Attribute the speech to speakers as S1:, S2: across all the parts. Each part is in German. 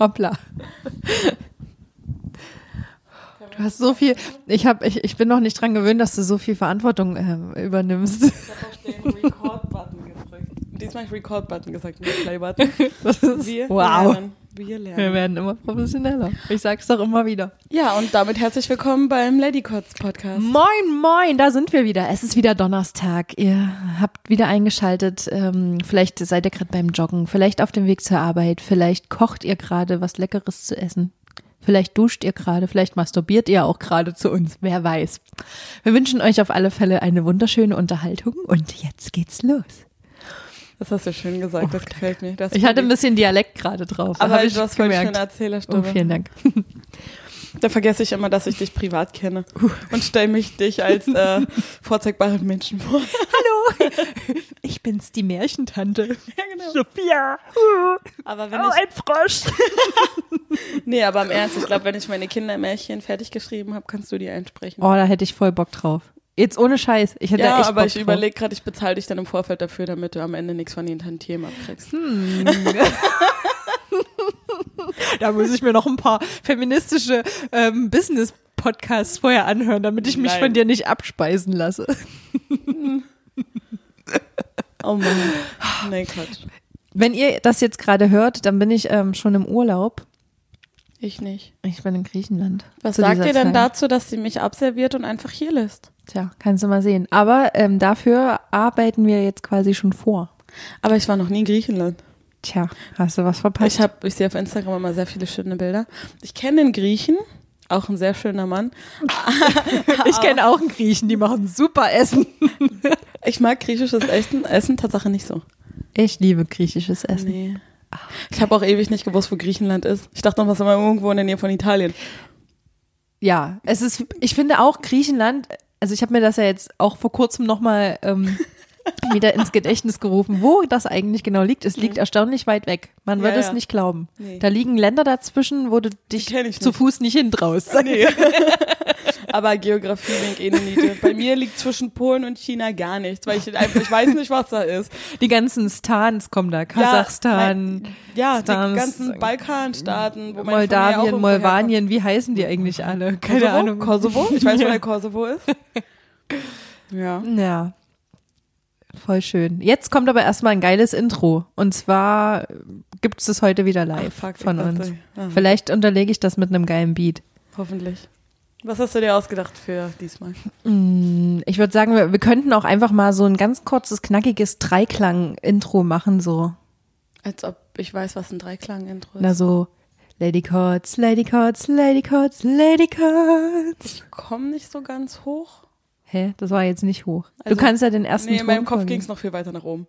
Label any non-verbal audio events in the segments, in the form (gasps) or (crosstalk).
S1: Hoppla. Du hast so viel, ich, hab, ich, ich bin noch nicht dran gewöhnt, dass du so viel Verantwortung äh, übernimmst.
S2: Ich habe auf den Record-Button gedrückt. Diesmal habe ich Record-Button gesagt, nicht Play-Button. (laughs)
S1: Das ist,
S2: Wir lernen. Wir
S1: werden immer professioneller. Ich sag's doch immer wieder.
S2: Ja, und damit herzlich willkommen beim Ladycots Podcast.
S1: Moin, moin, da sind wir wieder. Es ist wieder Donnerstag. Ihr habt wieder eingeschaltet. Ähm, vielleicht seid ihr gerade beim Joggen, vielleicht auf dem Weg zur Arbeit, vielleicht kocht ihr gerade was Leckeres zu essen. Vielleicht duscht ihr gerade, vielleicht masturbiert ihr auch gerade zu uns, wer weiß. Wir wünschen euch auf alle Fälle eine wunderschöne Unterhaltung und jetzt geht's los.
S2: Das hast du schön gesagt,
S1: Oh,
S2: das gefällt mir. Das
S1: Ich hatte ein bisschen Dialekt gerade drauf.
S2: aber
S1: hab
S2: du hast voll schöne
S1: Oh,
S2: Erzählerstimme.
S1: vielen Dank. (laughs)
S2: Da vergesse ich immer, dass ich dich privat kenne und stelle mich dich als äh, (laughs) vorzeigbaren Menschen vor.
S1: Hallo, (laughs) ich bin's, die Märchentante.
S2: Ja, genau.
S1: Sophia.
S2: Aber wenn
S1: Oh,
S2: ich,
S1: ein Frosch.
S2: nee, aber im Ernst, ich glaube, wenn ich meine Kindermärchen fertig geschrieben habe, kannst du die einsprechen.
S1: Oh, da hätte ich voll Bock drauf. Jetzt ohne Scheiß. Ich hätte
S2: ja,
S1: echt
S2: aber
S1: Bock
S2: ich überlege gerade, ich bezahle dich dann im Vorfeld dafür, damit du am Ende nichts von den Tantiemen abkriegst.
S1: Hm. (laughs) Da muss ich mir noch ein paar feministische ähm, Business-Podcasts vorher anhören, damit ich mich
S2: Nein.
S1: von dir nicht abspeisen lasse. (laughs)
S2: Oh Mann. Nee, Quatsch.
S1: Wenn ihr das jetzt gerade hört, dann bin ich ähm, schon im Urlaub.
S2: Ich nicht.
S1: Ich bin in Griechenland.
S2: Was sagt ihr denn
S1: Zeit.
S2: dazu, dass sie mich abserviert und einfach hier lässt?
S1: Tja, kannst du mal sehen. Aber ähm, dafür arbeiten wir jetzt quasi schon vor.
S2: Aber ich war noch nie in Griechenland.
S1: Tja, hast du was verpasst?
S2: Ich habe, ich sehe auf Instagram immer sehr viele schöne Bilder. Ich kenne den Griechen, auch ein sehr schöner Mann. (laughs)
S1: ich kenne auch einen Griechen, die machen super Essen.
S2: Ich mag griechisches Essen, Essen Tatsache nicht so.
S1: Ich liebe griechisches Essen.
S2: Nee. Ich habe auch ewig nicht gewusst, wo Griechenland ist. Ich dachte noch, was immer irgendwo in der Nähe von Italien.
S1: Ja, es ist, ich finde auch Griechenland, also ich habe mir das ja jetzt auch vor kurzem nochmal ähm, (laughs) wieder ins Gedächtnis gerufen, wo das eigentlich genau liegt. Es liegt erstaunlich weit weg. Man
S2: Ja,
S1: wird es
S2: ja.
S1: nicht glauben.
S2: Nee.
S1: Da liegen Länder dazwischen, wo du dich zu. Fuß nicht hintraust.
S2: Nee. (laughs) (laughs) Aber Geografie wink eh Niete. Bei mir liegt zwischen Polen und China gar nichts, weil ich einfach, ich weiß nicht, was da ist.
S1: Die ganzen Stans kommen da, Kasachstan,
S2: Ja,
S1: Stans,
S2: die ganzen Balkanstaaten, wo
S1: Moldawien,
S2: irgendwo
S1: Molvanien, wie heißen die eigentlich alle? Keine
S2: Kosovo?
S1: Ahnung.
S2: Kosovo? Ich weiß, wo der Kosovo ist. (laughs) Ja.
S1: Ja. Voll schön. Jetzt kommt aber erstmal ein geiles Intro. Und zwar gibt es heute wieder live
S2: Ach, fuck,
S1: von
S2: dachte,
S1: uns.
S2: ah.
S1: Vielleicht unterlege ich das mit einem geilen Beat.
S2: Hoffentlich. Was hast du dir ausgedacht für diesmal?
S1: Mm, Ich würde sagen, wir, wir könnten auch einfach mal so ein ganz kurzes, knackiges Dreiklang-Intro machen, so.
S2: Als ob ich weiß, was ein Dreiklang-Intro ist.
S1: Na so, Lady Cots, Lady Cots, Lady Cots, Lady Cots.
S2: Ich komme nicht so ganz hoch.
S1: Hä? Das war jetzt nicht hoch.
S2: Also-
S1: du kannst ja den ersten
S2: Nee, in meinem
S1: Ton
S2: Kopf ging es noch viel weiter nach oben.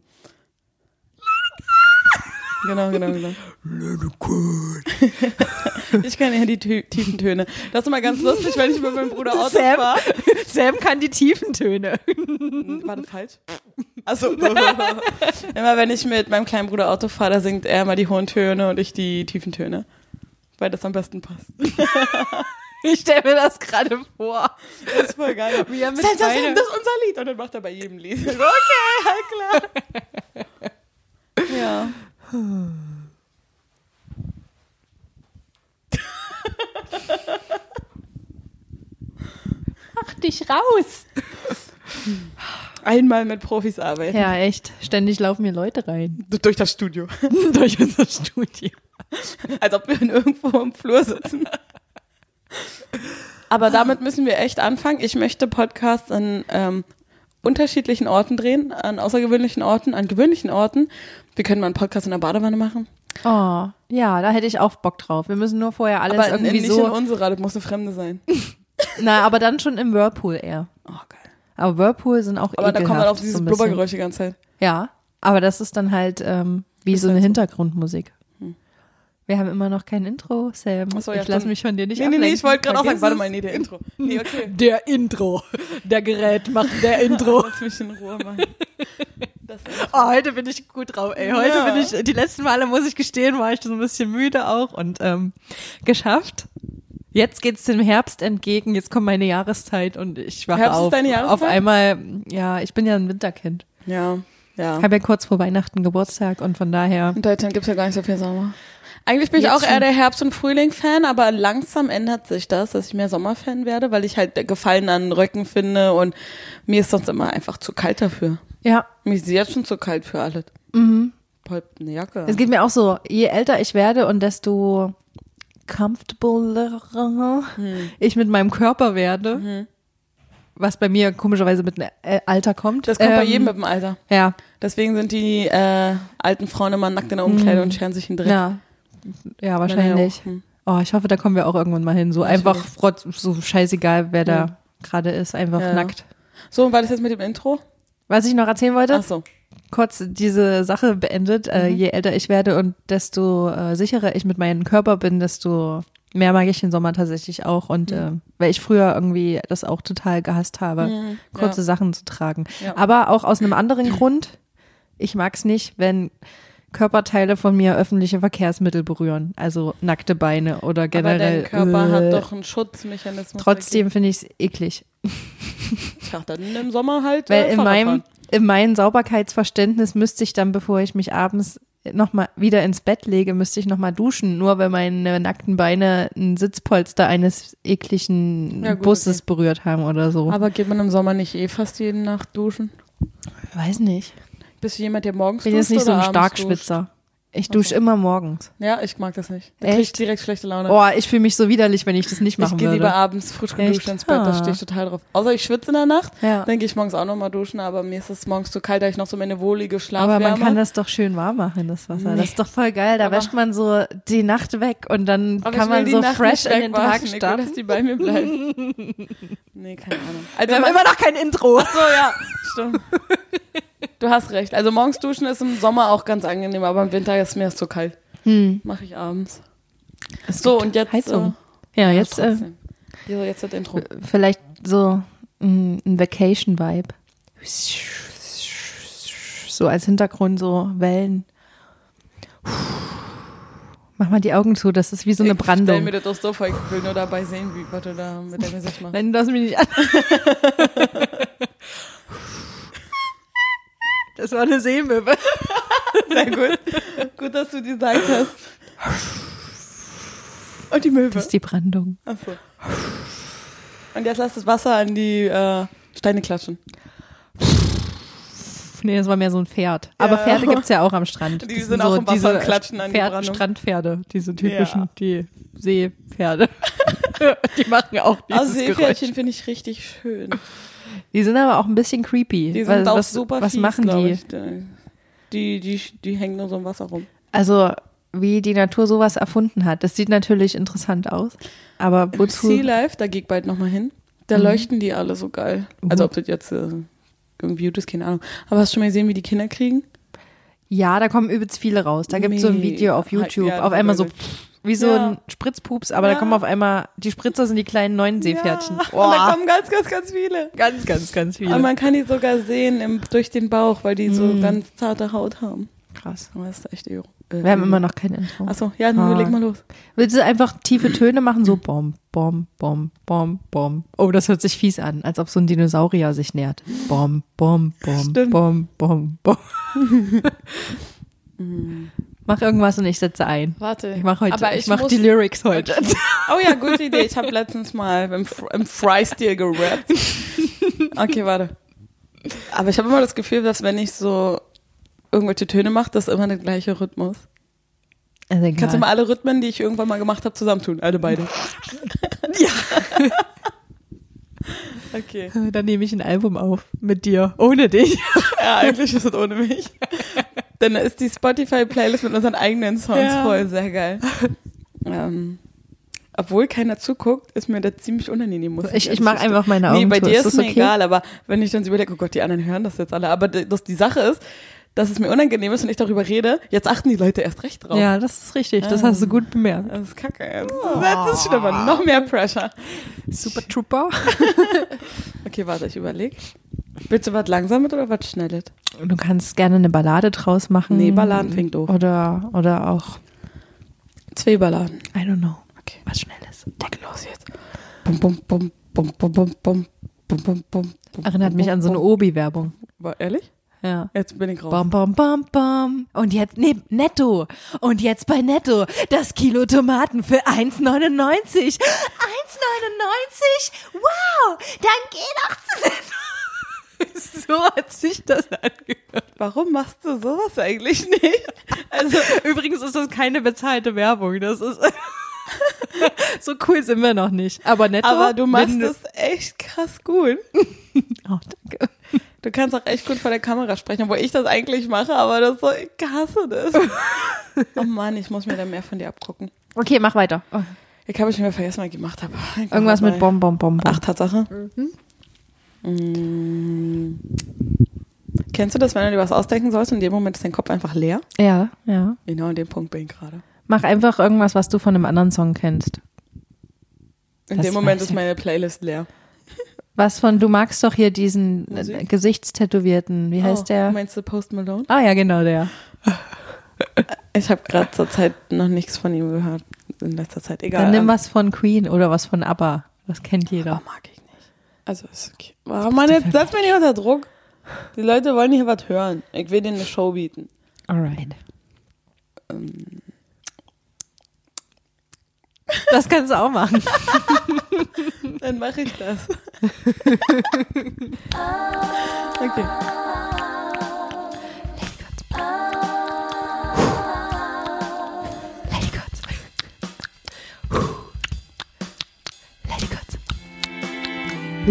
S2: Genau, genau, genau. (laughs) Ich kann ja die tü- tiefen Töne. Das ist immer ganz lustig, wenn ich mit meinem Bruder Auto
S1: Sam.
S2: fahre. (laughs)
S1: Sam kann die tiefen Töne.
S2: War das falsch? Achso. (laughs) immer wenn ich mit meinem kleinen Bruder Auto fahre, da singt er immer die hohen Töne und ich die tiefen Töne. Weil das am besten passt.
S1: Ich stelle mir das gerade vor.
S2: Das ist voll geil.
S1: Wie er mit
S2: Sam, Sam, das ist unser Lied. Und dann macht er bei jedem Lied. Okay, halt klar. Ja.
S1: Mach dich raus.
S2: Einmal mit Profis arbeiten.
S1: Ja, echt. Ständig laufen mir Leute rein.
S2: Durch das Studio. (laughs)
S1: Durch unser Studio.
S2: Als ob wir irgendwo im Flur sitzen. Aber damit müssen wir echt anfangen. Ich möchte Podcasts an ähm, unterschiedlichen Orten drehen, an außergewöhnlichen Orten, an gewöhnlichen Orten. Wir können mal einen Podcast in der Badewanne machen.
S1: Oh, ja, da hätte ich auch Bock drauf. Wir müssen nur vorher alles
S2: Aber
S1: irgendwie
S2: nicht
S1: so.
S2: in unserer, das muss eine Fremde sein. (laughs)
S1: Na, aber dann schon im Whirlpool eher.
S2: Oh, geil.
S1: Aber Whirlpool sind auch
S2: Aber da kommt dann auch dieses
S1: so.
S2: Blubbergeräusch die ganze Zeit.
S1: Ja, aber das ist dann halt ähm, wie
S2: Ist
S1: so eine
S2: halt.
S1: Hintergrundmusik. Wir haben immer noch kein Intro, Sam.
S2: So, ja,
S1: ich lasse mich von dir nicht
S2: Nee, nee, nee, ich wollte gerade auch sagen, warte
S1: es.
S2: mal, nee, der Intro. Nee, okay.
S1: Der Intro. Der Gerät macht der (laughs) Intro.
S2: Lass mich in Ruhe machen.
S1: Oh, heute bin ich gut drauf, ey. Heute
S2: Ja.
S1: bin ich, die letzten Male muss ich gestehen, war ich so ein bisschen müde auch und ähm, geschafft. Jetzt geht's dem Herbst entgegen, jetzt kommt meine Jahreszeit und ich wache
S2: Herbst ist
S1: auf.
S2: deine Jahreszeit?
S1: Auf einmal, ja, ich bin ja ein Winterkind.
S2: ja, ja.
S1: Ich habe ja kurz vor Weihnachten Geburtstag und von daher.
S2: In Deutschland gibt es ja gar nicht so viel Sommer. Eigentlich bin ich auch eher der Herbst- und Frühling-Fan, aber langsam ändert sich das, dass ich mehr Sommerfan werde, weil ich halt Gefallen an Röcken finde und mir ist sonst immer einfach zu kalt dafür.
S1: Ja,
S2: Mir ist jetzt schon zu kalt für alles. Mhm. Eine Jacke.
S1: es geht mir auch so, je älter ich werde und desto comfortabler ich mit meinem Körper werde, was bei mir komischerweise mit dem äh, Alter kommt.
S2: das kommt bei
S1: ähm,
S2: jedem mit dem Alter.
S1: Ja,
S2: Deswegen sind die äh, alten Frauen immer nackt in der Umkleide und scheren sich in den Dreck.
S1: ja, ja, wahrscheinlich.
S2: hm.
S1: Oh, ich hoffe, da kommen wir auch irgendwann mal hin. So einfach frotz- so scheißegal, wer da gerade ist, einfach nackt.
S2: So, und war das jetzt mit dem Intro?
S1: Was ich noch erzählen wollte,
S2: Ach so.
S1: kurz diese Sache beendet. Äh, je älter ich werde und desto äh, sicherer ich mit meinem Körper bin, desto mehr mag ich den Sommer tatsächlich auch. Und äh, weil ich früher irgendwie das auch total gehasst habe,
S2: Mhm,
S1: kurze
S2: ja.
S1: Sachen zu tragen.
S2: Ja.
S1: Aber auch aus einem anderen (clears throat) Grund. Ich mag es nicht, wenn Körperteile von mir öffentliche Verkehrsmittel berühren. Also nackte Beine oder
S2: Aber
S1: generell.
S2: dein Körper
S1: äh,
S2: hat doch einen Schutzmechanismus.
S1: Trotzdem finde ich es eklig.
S2: Tja, dann im Sommer halt.
S1: Weil
S2: äh,
S1: in meinem, in meinem Sauberkeitsverständnis müsste ich dann, bevor ich mich abends nochmal wieder ins Bett lege, müsste ich nochmal duschen, nur weil meine nackten Beine ein Sitzpolster eines ekligen
S2: Ja, gut,
S1: Busses berührt haben oder so.
S2: Aber geht man im Sommer nicht eh fast jede Nacht duschen?
S1: Weiß nicht.
S2: Bist du jemand, der morgens
S1: Ich bin
S2: duscht
S1: jetzt nicht so ein Starkschwitzer. Ich dusche immer morgens.
S2: Duscht? Ja, ich mag das nicht. Da
S1: Echt?
S2: krieg ich direkt schlechte Laune.
S1: Oh, ich fühle mich so widerlich, wenn ich das nicht
S2: ich
S1: machen
S2: gehe
S1: würde.
S2: lieber abends frisch geduscht ins Bett, da
S1: Ah.
S2: stehe ich total drauf. Außer ich schwitze in der Nacht,
S1: Ja.
S2: dann gehe ich morgens auch nochmal duschen, aber mir ist es morgens zu kalt, da ich noch so meine wohlige
S1: Aber
S2: Schlafwärme.
S1: man kann das doch schön warm machen, das Wasser. Das ist doch voll geil. Da
S2: Aber-
S1: wäscht man so die Nacht weg und dann
S2: aber
S1: kann
S2: ich
S1: man
S2: die
S1: so
S2: Nacht
S1: fresh in den Tag
S2: wegwaschen. Ich will,
S1: starten.
S2: dass die bei mir bleiben. nee, keine (laughs) Ahnung. Also
S1: Wir haben immer noch kein Intro.
S2: so, ja, stimmt. (laughs) Du hast recht. Also morgens duschen ist im Sommer auch ganz angenehm, aber im Winter ist mir das zu kalt.
S1: Hm.
S2: Mache ich abends.
S1: Es
S2: So, und jetzt,
S1: Heizung. ja, jetzt äh,
S2: so, jetzt das Intro.
S1: vielleicht so ein, Vacation-Vibe. So als Hintergrund so Wellen. Mach mal die Augen zu, das ist wie so eine
S2: Ich stell
S1: Brandung.
S2: mir das doch so vor, ich will nur dabei sehen, wie, was du da mit deinem Gesicht machst.
S1: Nein, du darfst mich nicht an. (laughs) Das war eine Seemöwe. (laughs)
S2: Sehr gut. gut, dass du die gesagt hast. Und die Möwe.
S1: Das ist die Brandung.
S2: Achso. Und jetzt lass das Wasser an die äh, Steine klatschen.
S1: Nee, das war mehr so ein Pferd. Aber
S2: Ja.
S1: Pferde gibt's ja auch am Strand.
S2: Die
S1: Das
S2: sind auch im Wasser und klatschen an die
S1: Pferd,
S2: Brandung.
S1: Strandpferde, diese typischen,
S2: Ja.
S1: die Seepferde. (laughs) die machen auch dieses
S2: Also. Seepferdchen finde ich richtig schön.
S1: Die sind aber auch ein bisschen creepy.
S2: Die
S1: was,
S2: sind auch
S1: was,
S2: super
S1: Was
S2: fies,
S1: machen die?
S2: Die, die? Die hängen nur so im Wasser rum.
S1: Also, wie die Natur sowas erfunden hat. Das sieht natürlich interessant aus. Aber wozu?
S2: Sea Life, da gehe ich bald nochmal hin. Da
S1: Mhm.
S2: leuchten die alle so geil. Also ob das jetzt äh, irgendwie gut ist, keine Ahnung. Aber hast du schon mal gesehen, wie die Kinder kriegen?
S1: Ja, da kommen übelst viele raus. Da gibt's so ein Video auf
S2: Mega.
S1: YouTube.
S2: Ja,
S1: auf einmal so
S2: wirklich.
S1: Wie so
S2: Ja.
S1: ein Spritzpups, aber da
S2: Ja.
S1: kommen auf einmal, die Spritzer sind die kleinen neuen Seepferdchen.
S2: Ja. Und da kommen ganz, ganz, ganz viele.
S1: ganz, ganz, ganz viele.
S2: Aber man kann die sogar sehen im, durch den Bauch, weil die so
S1: Mhm.
S2: ganz zarte Haut haben.
S1: Krass.
S2: Aber das ist echt irre. Äh,
S1: Wir haben immer noch kein Intro.
S2: Achso, ja, nun
S1: Ah.
S2: leg mal los.
S1: Willst du einfach tiefe Töne machen? So bom, bom, bom, bom, bom. Oh, das hört sich fies an, als ob so ein Dinosaurier sich nähert. Bom, bom, bom,
S2: Stimmt.
S1: bom, bom, bom. (laughs) (laughs) Mach irgendwas und ich setze ein.
S2: Warte.
S1: Ich mache heute,
S2: Aber
S1: ich,
S2: ich muss-
S1: die Lyrics heute.
S2: Oh ja, gute Idee. Ich habe letztens mal im, im Freistil gerappt. Okay, warte. Aber ich habe immer das Gefühl, dass wenn ich so irgendwelche Töne mache, das ist immer der gleiche Rhythmus.
S1: Also egal.
S2: Kannst du mal alle Rhythmen, die ich irgendwann mal gemacht habe, zusammentun? Alle beide. (laughs) ja. (laughs) okay.
S1: Dann nehme ich ein Album auf mit dir, ohne dich.
S2: Ja, eigentlich ist es ohne mich. Dann ist die Spotify-Playlist mit unseren eigenen Songs
S1: Ja.
S2: voll sehr geil. ähm, obwohl keiner zuguckt, ist mir das ziemlich unangenehm. Muss
S1: Ich, ich mache einfach meine Augen
S2: Nee, bei dir ist,
S1: das
S2: mir
S1: okay?
S2: egal, aber wenn ich dann so überlege, oh Gott, die anderen hören das jetzt alle. Aber das, die Sache ist, dass es mir unangenehm ist und ich darüber rede, jetzt achten die Leute erst recht drauf.
S1: Ja, das ist richtig. Das hast du gut bemerkt.
S2: Das ist kacke. Jetzt. Das ist schlimmer. Noch mehr Pressure.
S1: Super Trooper. (laughs)
S2: Okay, warte, ich überlege. Willst du was Langsames oder was Schnelles?
S1: Du kannst gerne eine Ballade draus machen.
S2: Nee, Balladen klingt doof.
S1: Oder, oder auch,
S2: Zwei Balladen.
S1: I don't know,
S2: Okay.
S1: was Schnelles.
S2: Deck los jetzt. Bum, bum, bum, bum, bum, bum, bum, bum, bum, bum,
S1: Erinnert mich an so eine. Obi-Werbung.
S2: War ehrlich?
S1: Ja.
S2: Jetzt bin ich raus.
S1: Bom, bom, bom, bom. Und jetzt, nee, netto. Und jetzt bei netto. Das Kilo Tomaten für 1,99. 1,99? Wow, dann geh doch zu netto. (laughs) so hat sich das angehört.
S2: Warum machst du sowas eigentlich nicht?
S1: Also, übrigens ist das keine bezahlte Werbung. Das ist, (laughs) so cool sind wir noch nicht. Aber netto.
S2: Aber du machst
S1: wenn
S2: es echt krass gut. (laughs)
S1: Oh, danke.
S2: Du kannst auch echt gut vor der Kamera sprechen, obwohl ich das eigentlich mache, aber das so, ich hasse das. oh Mann, ich muss mir da mehr von dir abgucken.
S1: Okay, mach weiter. Oh.
S2: Ich habe schon wieder vergessen, was ich gemacht habe.
S1: Irgendwas mit Bom, Bom, Bom, Bom.
S2: Ach, Tatsache. Mm. Kennst du das, wenn du dir was ausdenken sollst und in dem Moment ist dein Kopf einfach leer?
S1: Ja, ja.
S2: Genau in dem Punkt bin ich gerade.
S1: Mach einfach irgendwas, was du von einem anderen Song kennst.
S2: In
S1: Das
S2: dem Moment ist meine Playlist leer. (laughs)
S1: Was von, du magst doch hier diesen äh,
S2: Musik?
S1: Gesichtstätowierten. Wie heißt
S2: oh,
S1: der?
S2: Meinst du Post Malone?
S1: Ah ja, genau der. (laughs)
S2: Ich habe gerade zur Zeit noch nichts von ihm gehört. In letzter Zeit. Egal.
S1: Dann nimm was von Queen oder was von ABBA. Das kennt jeder.
S2: mag ich. Also ist okay. Oh, Mann, jetzt setz mich nicht unter Druck. Die Leute wollen hier was hören. Ich will denen eine Show bieten.
S1: Alright.
S2: Ähm,
S1: Das kannst du auch machen. (laughs)
S2: dann mache ich das. (laughs) okay. (laughs)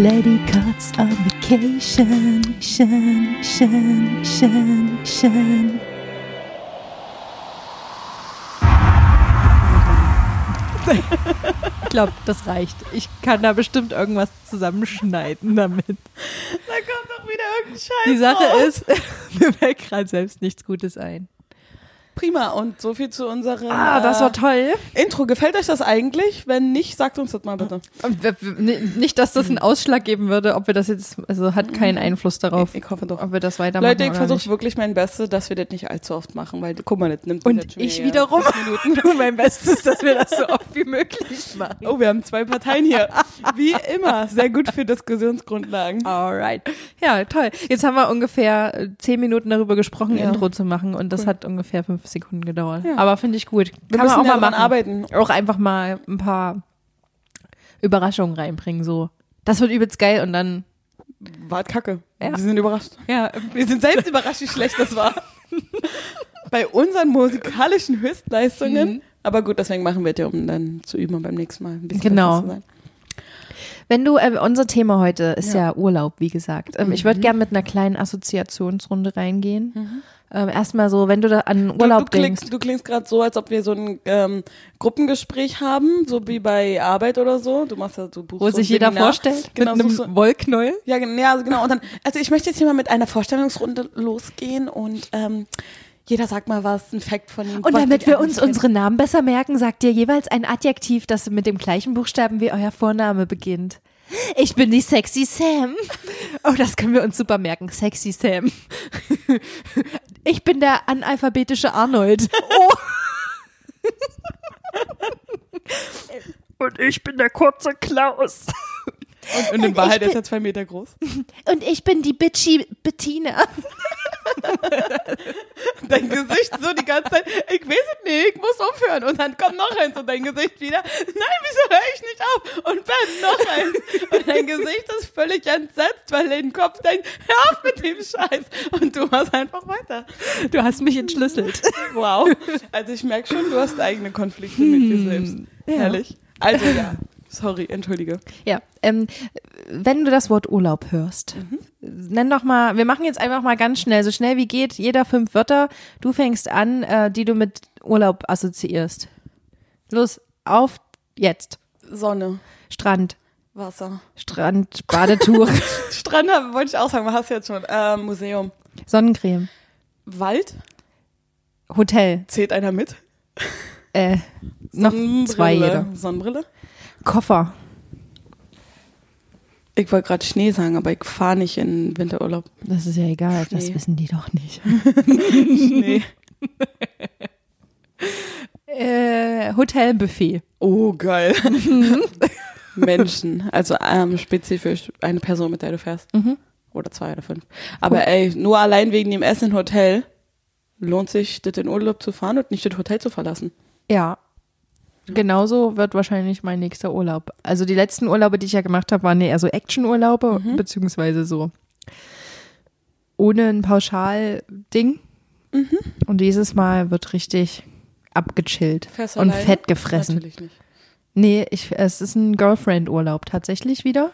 S1: Lady Gods on vacation. Shan, shan, shan, shan. Ich glaube, das reicht. Ich kann da bestimmt irgendwas zusammenschneiden damit.
S2: Da kommt doch wieder irgendein Scheiß.
S1: Die Sache
S2: raus.
S1: ist, (laughs) mir fällt gerade selbst nichts Gutes ein.
S2: Prima. Und so viel zu unserem
S1: Ah, das war toll.
S2: äh, Intro. Gefällt euch das eigentlich? Wenn nicht, sagt uns das mal bitte.
S1: Ni- Nicht, dass das einen Ausschlag geben würde, ob wir das jetzt, also hat keinen Einfluss darauf,
S2: Ich, ich hoffe doch.
S1: ob wir das weitermachen
S2: Leute, ich versuche wirklich mein Bestes, dass wir das nicht allzu oft machen, weil guck mal, das nimmt
S1: Und ich
S2: wieder
S1: wiederum tue (laughs) mein Bestes, dass wir das so oft wie möglich machen.
S2: Oh, wir haben zwei Parteien hier. Wie immer, sehr gut für Diskussionsgrundlagen.
S1: Alright. Ja, toll. Jetzt haben wir ungefähr äh, zehn Minuten darüber gesprochen,
S2: Ja.
S1: Intro zu machen und das
S2: Cool.
S1: hat ungefähr fünf Sekunden gedauert.
S2: Ja.
S1: Aber finde ich gut.
S2: Wir
S1: Kann man auch
S2: ja
S1: mal machen.
S2: arbeiten.
S1: Auch einfach mal ein paar Überraschungen reinbringen, so. Das wird übelst geil und dann,
S2: War kacke.
S1: Ja.
S2: Wir sind überrascht.
S1: ja,
S2: Wir sind selbst überrascht, wie schlecht das war. (laughs) Bei unseren musikalischen Höchstleistungen.
S1: Mhm.
S2: Aber gut, deswegen machen wir es ja, um dann zu üben und beim nächsten Mal ein bisschen
S1: Genau.
S2: besser zu sein.
S1: Wenn du, äh, unser Thema heute ist ja,
S2: Ja.
S1: Urlaub, wie gesagt. Ähm, Ich würde
S2: Mhm.
S1: gerne mit einer kleinen Assoziationsrunde reingehen. Ähm, erstmal so, wenn du da an Urlaub
S2: du, du
S1: denkst.
S2: klingst, du klingst gerade so, als ob wir so ein ähm, Gruppengespräch haben, so wie bei Arbeit oder so. Du machst ja so buchst
S1: Wo
S2: so
S1: sich jeder
S2: Seminar.
S1: vorstellt
S2: Genau,
S1: mit einem Wollknäuel.
S2: Ja, ja, also genau. Und dann, also ich möchte jetzt hier mal mit einer Vorstellungsrunde losgehen und ähm, jeder sagt mal was, ein Fact von ihm.
S1: Und damit wir uns unsere Namen besser merken, sagt ihr jeweils ein Adjektiv, das mit dem gleichen Buchstaben wie euer Vorname beginnt. Ich bin die Sexy Sam. Oh, das können wir uns super merken. Sexy Sam. Ich bin der analphabetische Arnold. Oh. Und ich bin der kurze Klaus.
S2: Und, und in
S1: ich
S2: Wahrheit
S1: bin-
S2: ist er zwei Meter groß.
S1: Und ich bin die bitchy Bettina. (laughs)
S2: Dein Gesicht so die ganze Zeit, ich weiß es nicht, ich muss aufhören. Und dann kommt noch eins und dein Gesicht wieder, nein, wieso höre ich nicht auf? Und dann noch eins. Und dein Gesicht ist völlig entsetzt, weil dein Kopf denkt, hör auf mit dem Scheiß. Und du machst einfach weiter.
S1: Du hast mich entschlüsselt.
S2: Wow. Also ich merke schon, du hast eigene Konflikte mit dir selbst.
S1: ja.
S2: Herrlich. Also ja. Sorry, entschuldige.
S1: Ja, ähm, wenn du das Wort Urlaub hörst, nenn doch mal, wir machen jetzt einfach mal ganz schnell, so schnell wie geht, jeder fünf Wörter. Du fängst an, äh, die du mit Urlaub assoziierst. Los, auf jetzt.
S2: Sonne,
S1: Strand,
S2: Wasser.
S1: Strand, Badetuch, (laughs)
S2: Strand wollte ich auch sagen, was hast du jetzt schon? Äh, Museum.
S1: Sonnencreme,
S2: Wald?
S1: Hotel,
S2: Zählt einer mit?
S1: äh, noch zwei jeder.
S2: Sonnenbrille?
S1: Koffer,
S2: Ich wollte gerade Schnee sagen, aber ich fahre nicht in Winterurlaub.
S1: das ist ja egal, das
S2: Schnee.
S1: wissen die doch nicht. (laughs)
S2: Schnee. (laughs)
S1: äh, Hotelbuffet,
S2: Oh, geil. (laughs) Menschen, also ähm, spezifisch eine Person, mit der du fährst.
S1: Mhm.
S2: Oder zwei oder fünf. Aber ey, nur allein wegen dem Essen im Hotel lohnt sich, das in Urlaub zu fahren und nicht das Hotel zu verlassen.
S1: Ja. Genauso wird wahrscheinlich mein nächster Urlaub. Also die letzten Urlaube, die ich ja gemacht habe, waren eher so Action-Urlaube, beziehungsweise so ohne ein Pauschal-Ding. Und dieses Mal wird richtig abgechillt
S2: du
S1: und
S2: alleine?
S1: fett gefressen.
S2: Natürlich nicht.
S1: Nee, ich, es ist ein Girlfriend-Urlaub tatsächlich wieder.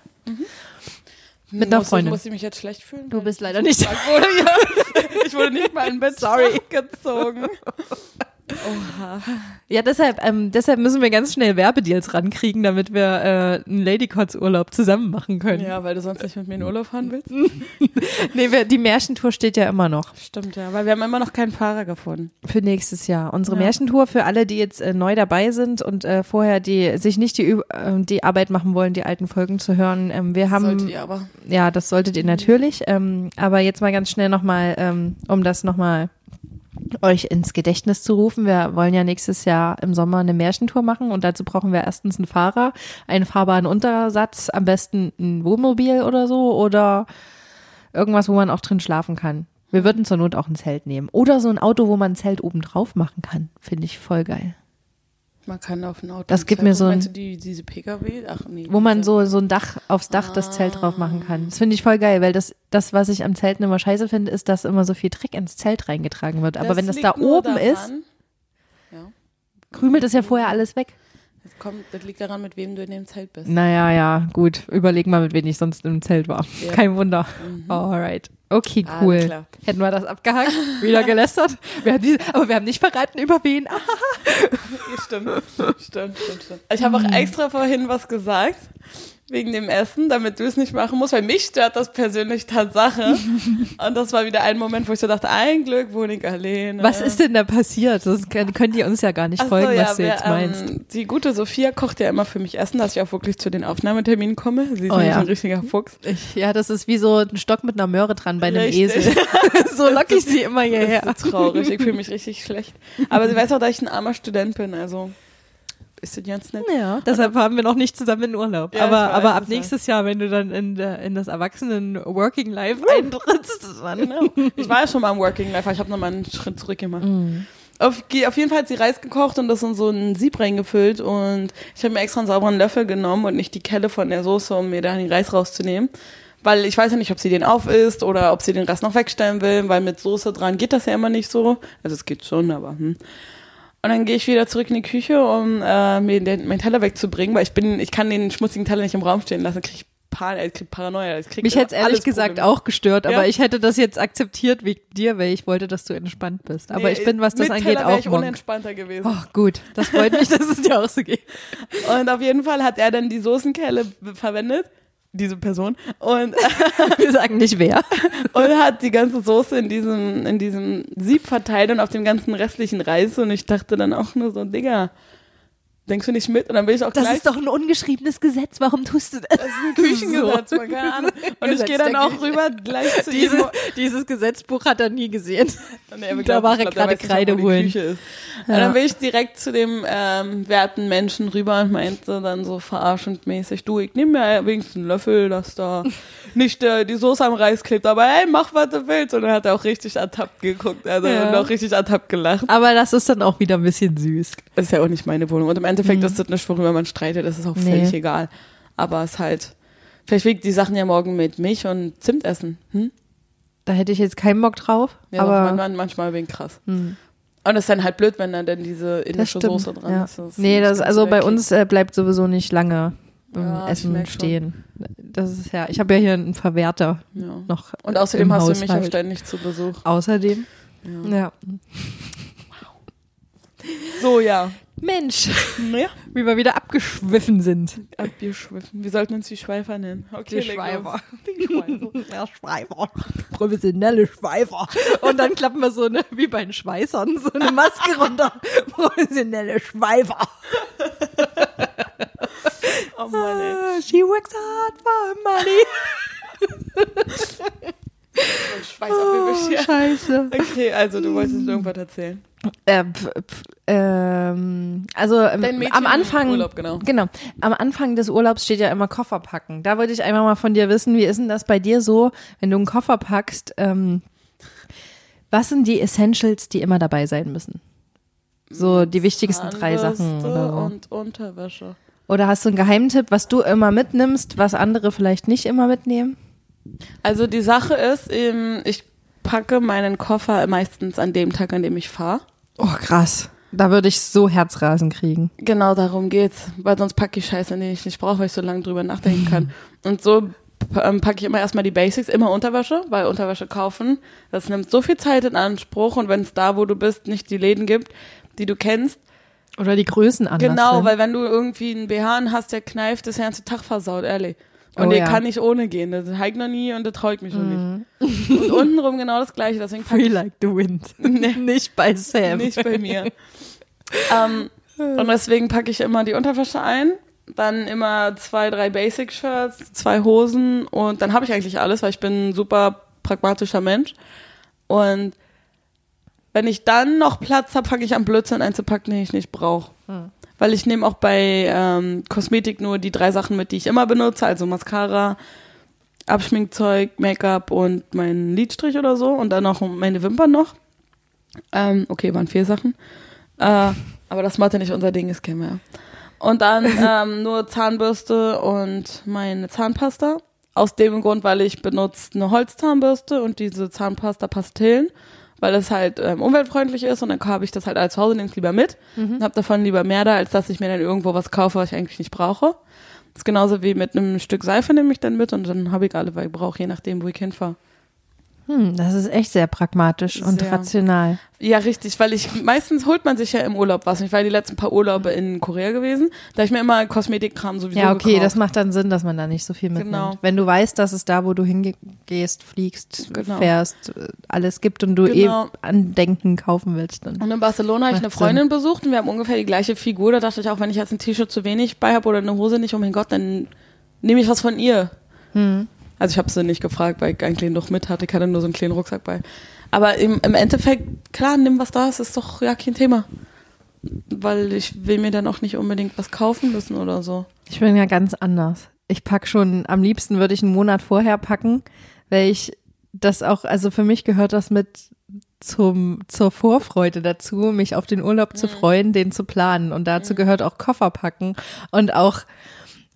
S1: Mit einer
S2: muss,
S1: Freundin.
S2: Muss ich mich jetzt schlecht fühlen?
S1: Du bist
S2: ich
S1: leider nicht.
S2: gefragt wurde? Ja. (laughs) (laughs) Ich wurde nicht mal in Bett Sorry. gezogen. (laughs) Oha.
S1: Ja, deshalb, ähm, deshalb müssen wir ganz schnell Werbedeals rankriegen, damit wir äh, einen Ladycots-Urlaub zusammen machen können.
S2: Ja, weil du sonst nicht mit mir in Urlaub fahren willst. (laughs)
S1: Nee, wir, die Märchentour steht ja immer noch
S2: Stimmt, ja. Weil wir haben immer noch keinen Fahrer gefunden.
S1: für nächstes Jahr. Unsere
S2: Ja.
S1: Märchentour für alle, die jetzt äh, neu dabei sind und äh, vorher die sich nicht die, äh, die Arbeit machen wollen, die alten Folgen zu hören. Ähm, wir haben
S2: Solltet ihr aber.
S1: Ja, das solltet ihr natürlich. Ähm, aber jetzt mal ganz schnell nochmal, ähm, um das nochmal euch ins Gedächtnis zu rufen. Wir wollen ja nächstes Jahr im Sommer eine Märchentour machen und dazu brauchen wir erstens einen Fahrer, einen fahrbaren Untersatz, am besten ein Wohnmobil oder so oder irgendwas, wo man auch drin schlafen kann. Wir würden zur Not auch ein Zelt nehmen. Oder so ein Auto, wo man ein Zelt oben drauf machen kann. Finde ich voll geil.
S2: Man kann auf ein Auto.
S1: Das gibt mir so ein-
S2: Meinst du die, diese PKW? Ach nee.
S1: Wo man so, so ein Dach aufs Dach das Zelt drauf machen kann. Das finde ich voll geil, weil das, das, was ich am Zelten immer scheiße finde, ist, dass immer so viel Dreck ins Zelt reingetragen wird. Aber wenn das da oben ist,
S2: daran- Ja.
S1: krümelt es ja vorher alles weg.
S2: Das, kommt, das liegt daran, mit wem du in dem Zelt bist.
S1: Naja, ja, gut. Überleg mal, mit wem ich sonst im Zelt war.
S2: Ja.
S1: Kein Wunder. Alright. Okay, cool.
S2: klar.
S1: Hätten wir das abgehakt? Wieder gelästert? Wir haben die, aber wir haben nicht verraten, über wen. (laughs) Ah,
S2: stimmt. stimmt, stimmt, stimmt. Ich habe auch
S1: Hm.
S2: extra vorhin was gesagt, wegen dem Essen, damit du es nicht machen musst, weil mich stört das persönlich Tatsache. (laughs) Und das war wieder ein Moment, wo ich so dachte, ein Glück wohne ich alleine.
S1: was ist denn da passiert? Das können, können die uns ja gar nicht
S2: Ach so,
S1: folgen,
S2: ja,
S1: was du
S2: wir,
S1: jetzt meinst.
S2: Ähm, die gute Sophia kocht ja immer für mich Essen, dass ich auch wirklich zu den Aufnahmeterminen komme. Sie ist
S1: Oh, ja.
S2: ein richtiger Fuchs.
S1: Ich, ja, das ist wie so ein Stock mit einer Möhre dran bei einem
S2: Richtig.
S1: Esel. (laughs) (laughs) so lock ich sie immer
S2: Das
S1: hierher.
S2: ist so traurig. Ich fühle mich richtig schlecht. Aber sie weiß auch, dass ich ein armer Student bin, also ist das ganz nett.
S1: Ja, deshalb haben wir noch nicht zusammen in Urlaub.
S2: Ja,
S1: aber
S2: weiß,
S1: aber ab nächstes Jahr, wenn du dann in, der, in das Erwachsenen-Working Life eintrittst, (laughs) dann.
S2: Genau. Ich war ja schon mal im Working Life, aber ich habe nochmal einen Schritt zurück gemacht.
S1: Mhm.
S2: Auf, auf jeden Fall hat sie Reis gekocht und das in so ein Sieb reingefüllt und ich habe mir extra einen sauberen Löffel genommen und nicht die Kelle von der Soße, um mir da den Reis rauszunehmen. Weil ich weiß ja nicht, ob sie den aufisst oder ob sie den Rest noch wegstellen will, weil mit Soße dran geht das ja immer nicht so. Also es geht schon, aber hm. Und dann gehe ich wieder zurück in die Küche, um äh, mir den, meinen Teller wegzubringen, weil ich bin, ich kann den schmutzigen Teller nicht im Raum stehen lassen, krieg ich, Par ich krieg Paranoia. Ich krieg
S1: Mich hätte es ehrlich gesagt
S2: Probleme.
S1: auch gestört,
S2: Ja.
S1: aber ich hätte das jetzt akzeptiert wegen dir, weil ich wollte, dass du entspannt bist. Aber
S2: Nee,
S1: ich bin, was das angeht,
S2: Teller
S1: auch
S2: ich
S1: monk.
S2: unentspannter gewesen.
S1: Oh, gut. Das freut mich, (laughs) dass es dir auch so geht.
S2: Und auf jeden Fall hat er dann die Soßenkelle verwendet, diese Person, und, (laughs)
S1: Wir sagen nicht wer. (laughs)
S2: und hat die ganze Soße in diesem, in diesem Sieb verteilt und auf dem ganzen restlichen Reis. Und ich dachte dann auch nur so, Digga, denkst du nicht mit? Und dann bin ich auch
S1: Das
S2: gleich.
S1: ist doch ein ungeschriebenes Gesetz. Warum tust du das?
S2: das ist ein Küchengesetz, man, keine (laughs) Ahnung. Und ich
S1: Gesetz
S2: gehe dann auch
S1: Küche.
S2: rüber gleich zu
S1: Diese,
S2: ihm.
S1: dieses Gesetzbuch hat er nie gesehen. (laughs)
S2: Nee, aber
S1: da
S2: glaub,
S1: war
S2: ich
S1: er
S2: glaub,
S1: gerade Kreide holen. Ja.
S2: Und dann bin ich direkt zu dem ähm, werten Menschen rüber und meinte dann so verarschend mäßig, du, ich nehme mir wenigstens einen Löffel, dass da (laughs) nicht äh, die Soße am Reis klebt, aber hey, mach, was du willst. Und dann hat er auch richtig ertappt geguckt, also
S1: Ja.
S2: und auch richtig ertappt gelacht.
S1: Aber das ist dann auch wieder ein bisschen süß.
S2: Das ist ja auch nicht meine Wohnung. Und im Endeffekt ist das nicht, worüber man streitet, das ist auch
S1: Mhm. Nee.
S2: völlig egal. Aber es ist halt, vielleicht wiegt die Sachen ja morgen mit Milch und Zimt essen. Hm?
S1: Da hätte ich jetzt keinen Bock drauf.
S2: Ja,
S1: aber
S2: man, man, manchmal wegen krass.
S1: Hm.
S2: Und es ist dann halt blöd, wenn da denn diese indische. Soße dran
S1: ja.
S2: ist. Das
S1: nee, das, also bei uns äh, bleibt sowieso nicht lange
S2: Ja,
S1: Essen
S2: merk schon.
S1: stehen. Das ist ja, ich habe ja hier einen Verwerter
S2: Ja.
S1: noch.
S2: Und außerdem hast du mich auch
S1: Haushalt.
S2: ständig zu Besuch.
S1: Außerdem.
S2: Ja.
S1: Ja.
S2: So, ja.
S1: Mensch,
S2: ja. (laughs)
S1: wie wir wieder abgeschwiffen sind.
S2: Abgeschwiffen. Wir sollten uns die Schweifer nennen. Okay,
S1: Die Schweifer. (laughs)
S2: Die Schweifer.
S1: Ja, Schweifer. Professionelle Schweifer. Und dann klappen wir so eine, wie bei den Schweißern, so eine Maske runter. (laughs) Professionelle Schweifer.
S2: Oh Mann, ey.
S1: Ah, She works hard for money.
S2: Schweiß auf
S1: Oh, scheiße.
S2: Okay, also du wolltest irgendwas erzählen.
S1: Äh, ähm, also ähm, am Anfang,
S2: Urlaub, genau.
S1: genau, am Anfang des Urlaubs steht ja immer Koffer packen. Da würde ich einfach mal von dir wissen, wie ist denn das bei dir so, wenn du einen Koffer packst? Ähm, was sind die Essentials, die immer dabei sein müssen? So die wichtigsten drei Sachen oder so.
S2: und Unterwäsche.
S1: Oder hast du einen Geheimtipp, was du immer mitnimmst, was andere vielleicht nicht immer mitnehmen?
S2: Also die Sache ist, ähm, ich packe meinen Koffer meistens an dem Tag, an dem ich fahre.
S1: Oh, krass. Da würde ich so Herzrasen kriegen.
S2: Genau darum geht's, weil sonst packe ich Scheiße, die ich nicht brauche, weil ich so lange drüber nachdenken kann. (laughs) Und so ähm, packe ich immer erstmal die Basics, immer Unterwäsche, weil Unterwäsche kaufen, das nimmt so viel Zeit in Anspruch und wenn es da, wo du bist, nicht die Läden gibt, die du kennst,
S1: Oder die Größen anders.
S2: Genau,
S1: sind.
S2: weil wenn du irgendwie einen BH hast, der kneift, ist der ganze Tag versaut, ehrlich. Und
S1: Oh
S2: der
S1: ja.
S2: kann nicht ohne gehen. Das habe ich noch nie und das traue ich mich schon
S1: Mhm.
S2: nicht. Und (laughs) untenrum genau das gleiche. Deswegen
S1: Free
S2: ich
S1: like the wind. (laughs)
S2: Nee.
S1: Nicht bei Sam.
S2: nicht bei mir. ähm, und deswegen packe ich immer die Unterwäsche ein. Dann immer zwei, drei Basic-Shirts, zwei Hosen und dann habe ich eigentlich alles, weil ich bin ein super pragmatischer Mensch. Und wenn ich dann noch Platz habe, packe ich am Blödsinn einzupacken, den ich nicht brauche. Weil ich nehme auch bei ähm, Kosmetik nur die drei Sachen mit, die ich immer benutze, also Mascara, Abschminkzeug, Make-up und meinen Lidstrich oder so und dann noch meine Wimpern noch. Ähm, okay, waren vier Sachen. Äh, aber das Mathe nicht unser Ding ist, wir. ja. Und dann (laughs) ähm, nur Zahnbürste und meine Zahnpasta. Aus dem Grund, weil ich benutze eine Holzzahnbürste und diese Zahnpasta-Pastillen, weil es halt ähm, umweltfreundlich ist und dann habe ich das halt als zu Hause, nehme es lieber mit und habe davon lieber mehr da, als dass ich mir dann irgendwo was kaufe, was ich eigentlich nicht brauche. Das ist genauso wie mit einem Stück Seife nehme ich dann mit und dann habe ich alle, weil ich brauche, je nachdem, wo ich hinfahre.
S1: Hm, das ist echt sehr pragmatisch und
S2: Sehr.
S1: rational.
S2: Ja, richtig, weil ich meistens holt man sich ja im Urlaub was. Ich war die letzten paar Urlaube in Korea gewesen, da ich mir immer Kosmetikkram sowieso
S1: Ja, okay,
S2: gekauft.
S1: das macht dann Sinn, dass man da nicht so viel mitnimmt.
S2: Genau.
S1: Wenn du weißt, dass es da, wo du hingehst, fliegst,
S2: Genau.
S1: fährst, äh, alles gibt und du
S2: Genau.
S1: eh Andenken kaufen willst, dann.
S2: Und in Barcelona habe ich eine Freundin besucht und wir haben ungefähr die gleiche Figur. Da dachte ich auch, wenn ich jetzt ein T-Shirt zu wenig bei habe oder eine Hose nicht, oh mein Gott, dann nehme ich was von ihr.
S1: Hm.
S2: Also ich habe sie nicht gefragt, weil ich einen kleinen noch mit hatte. Ich hatte nur so einen kleinen Rucksack bei. Aber im, im Endeffekt, klar, nimm was da ist, ist doch ja kein Thema. Weil ich will mir dann auch nicht unbedingt was kaufen müssen oder so.
S1: Ich bin ja ganz anders. Ich pack schon, am liebsten würde ich einen Monat vorher packen, weil ich das auch, also für mich gehört das mit zum, zur Vorfreude dazu, mich auf den Urlaub zu freuen, den zu planen. Und dazu gehört auch Koffer packen und auch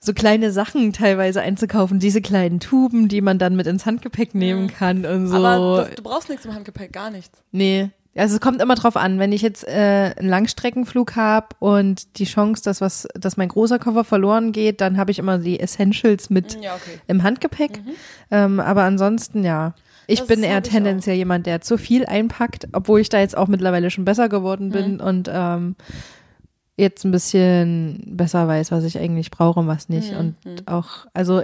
S1: so kleine Sachen teilweise einzukaufen, diese kleinen Tuben, die man dann mit ins Handgepäck nehmen kann und so.
S2: Aber das, du brauchst nichts im Handgepäck, gar nichts.
S1: Nee. Also es kommt immer drauf an, wenn ich jetzt äh, einen Langstreckenflug habe und die Chance, dass was, dass mein großer Koffer verloren geht, dann habe ich immer die Essentials mit
S2: Ja, okay.
S1: im Handgepäck. Ähm, aber ansonsten ja. Ich
S2: Das
S1: bin eher tendenziell jemand, der zu viel einpackt, obwohl ich da jetzt auch mittlerweile schon besser geworden
S2: Mhm.
S1: bin und ähm, jetzt ein bisschen besser weiß, was ich eigentlich brauche und was
S2: Mhm,
S1: nicht. Und auch, also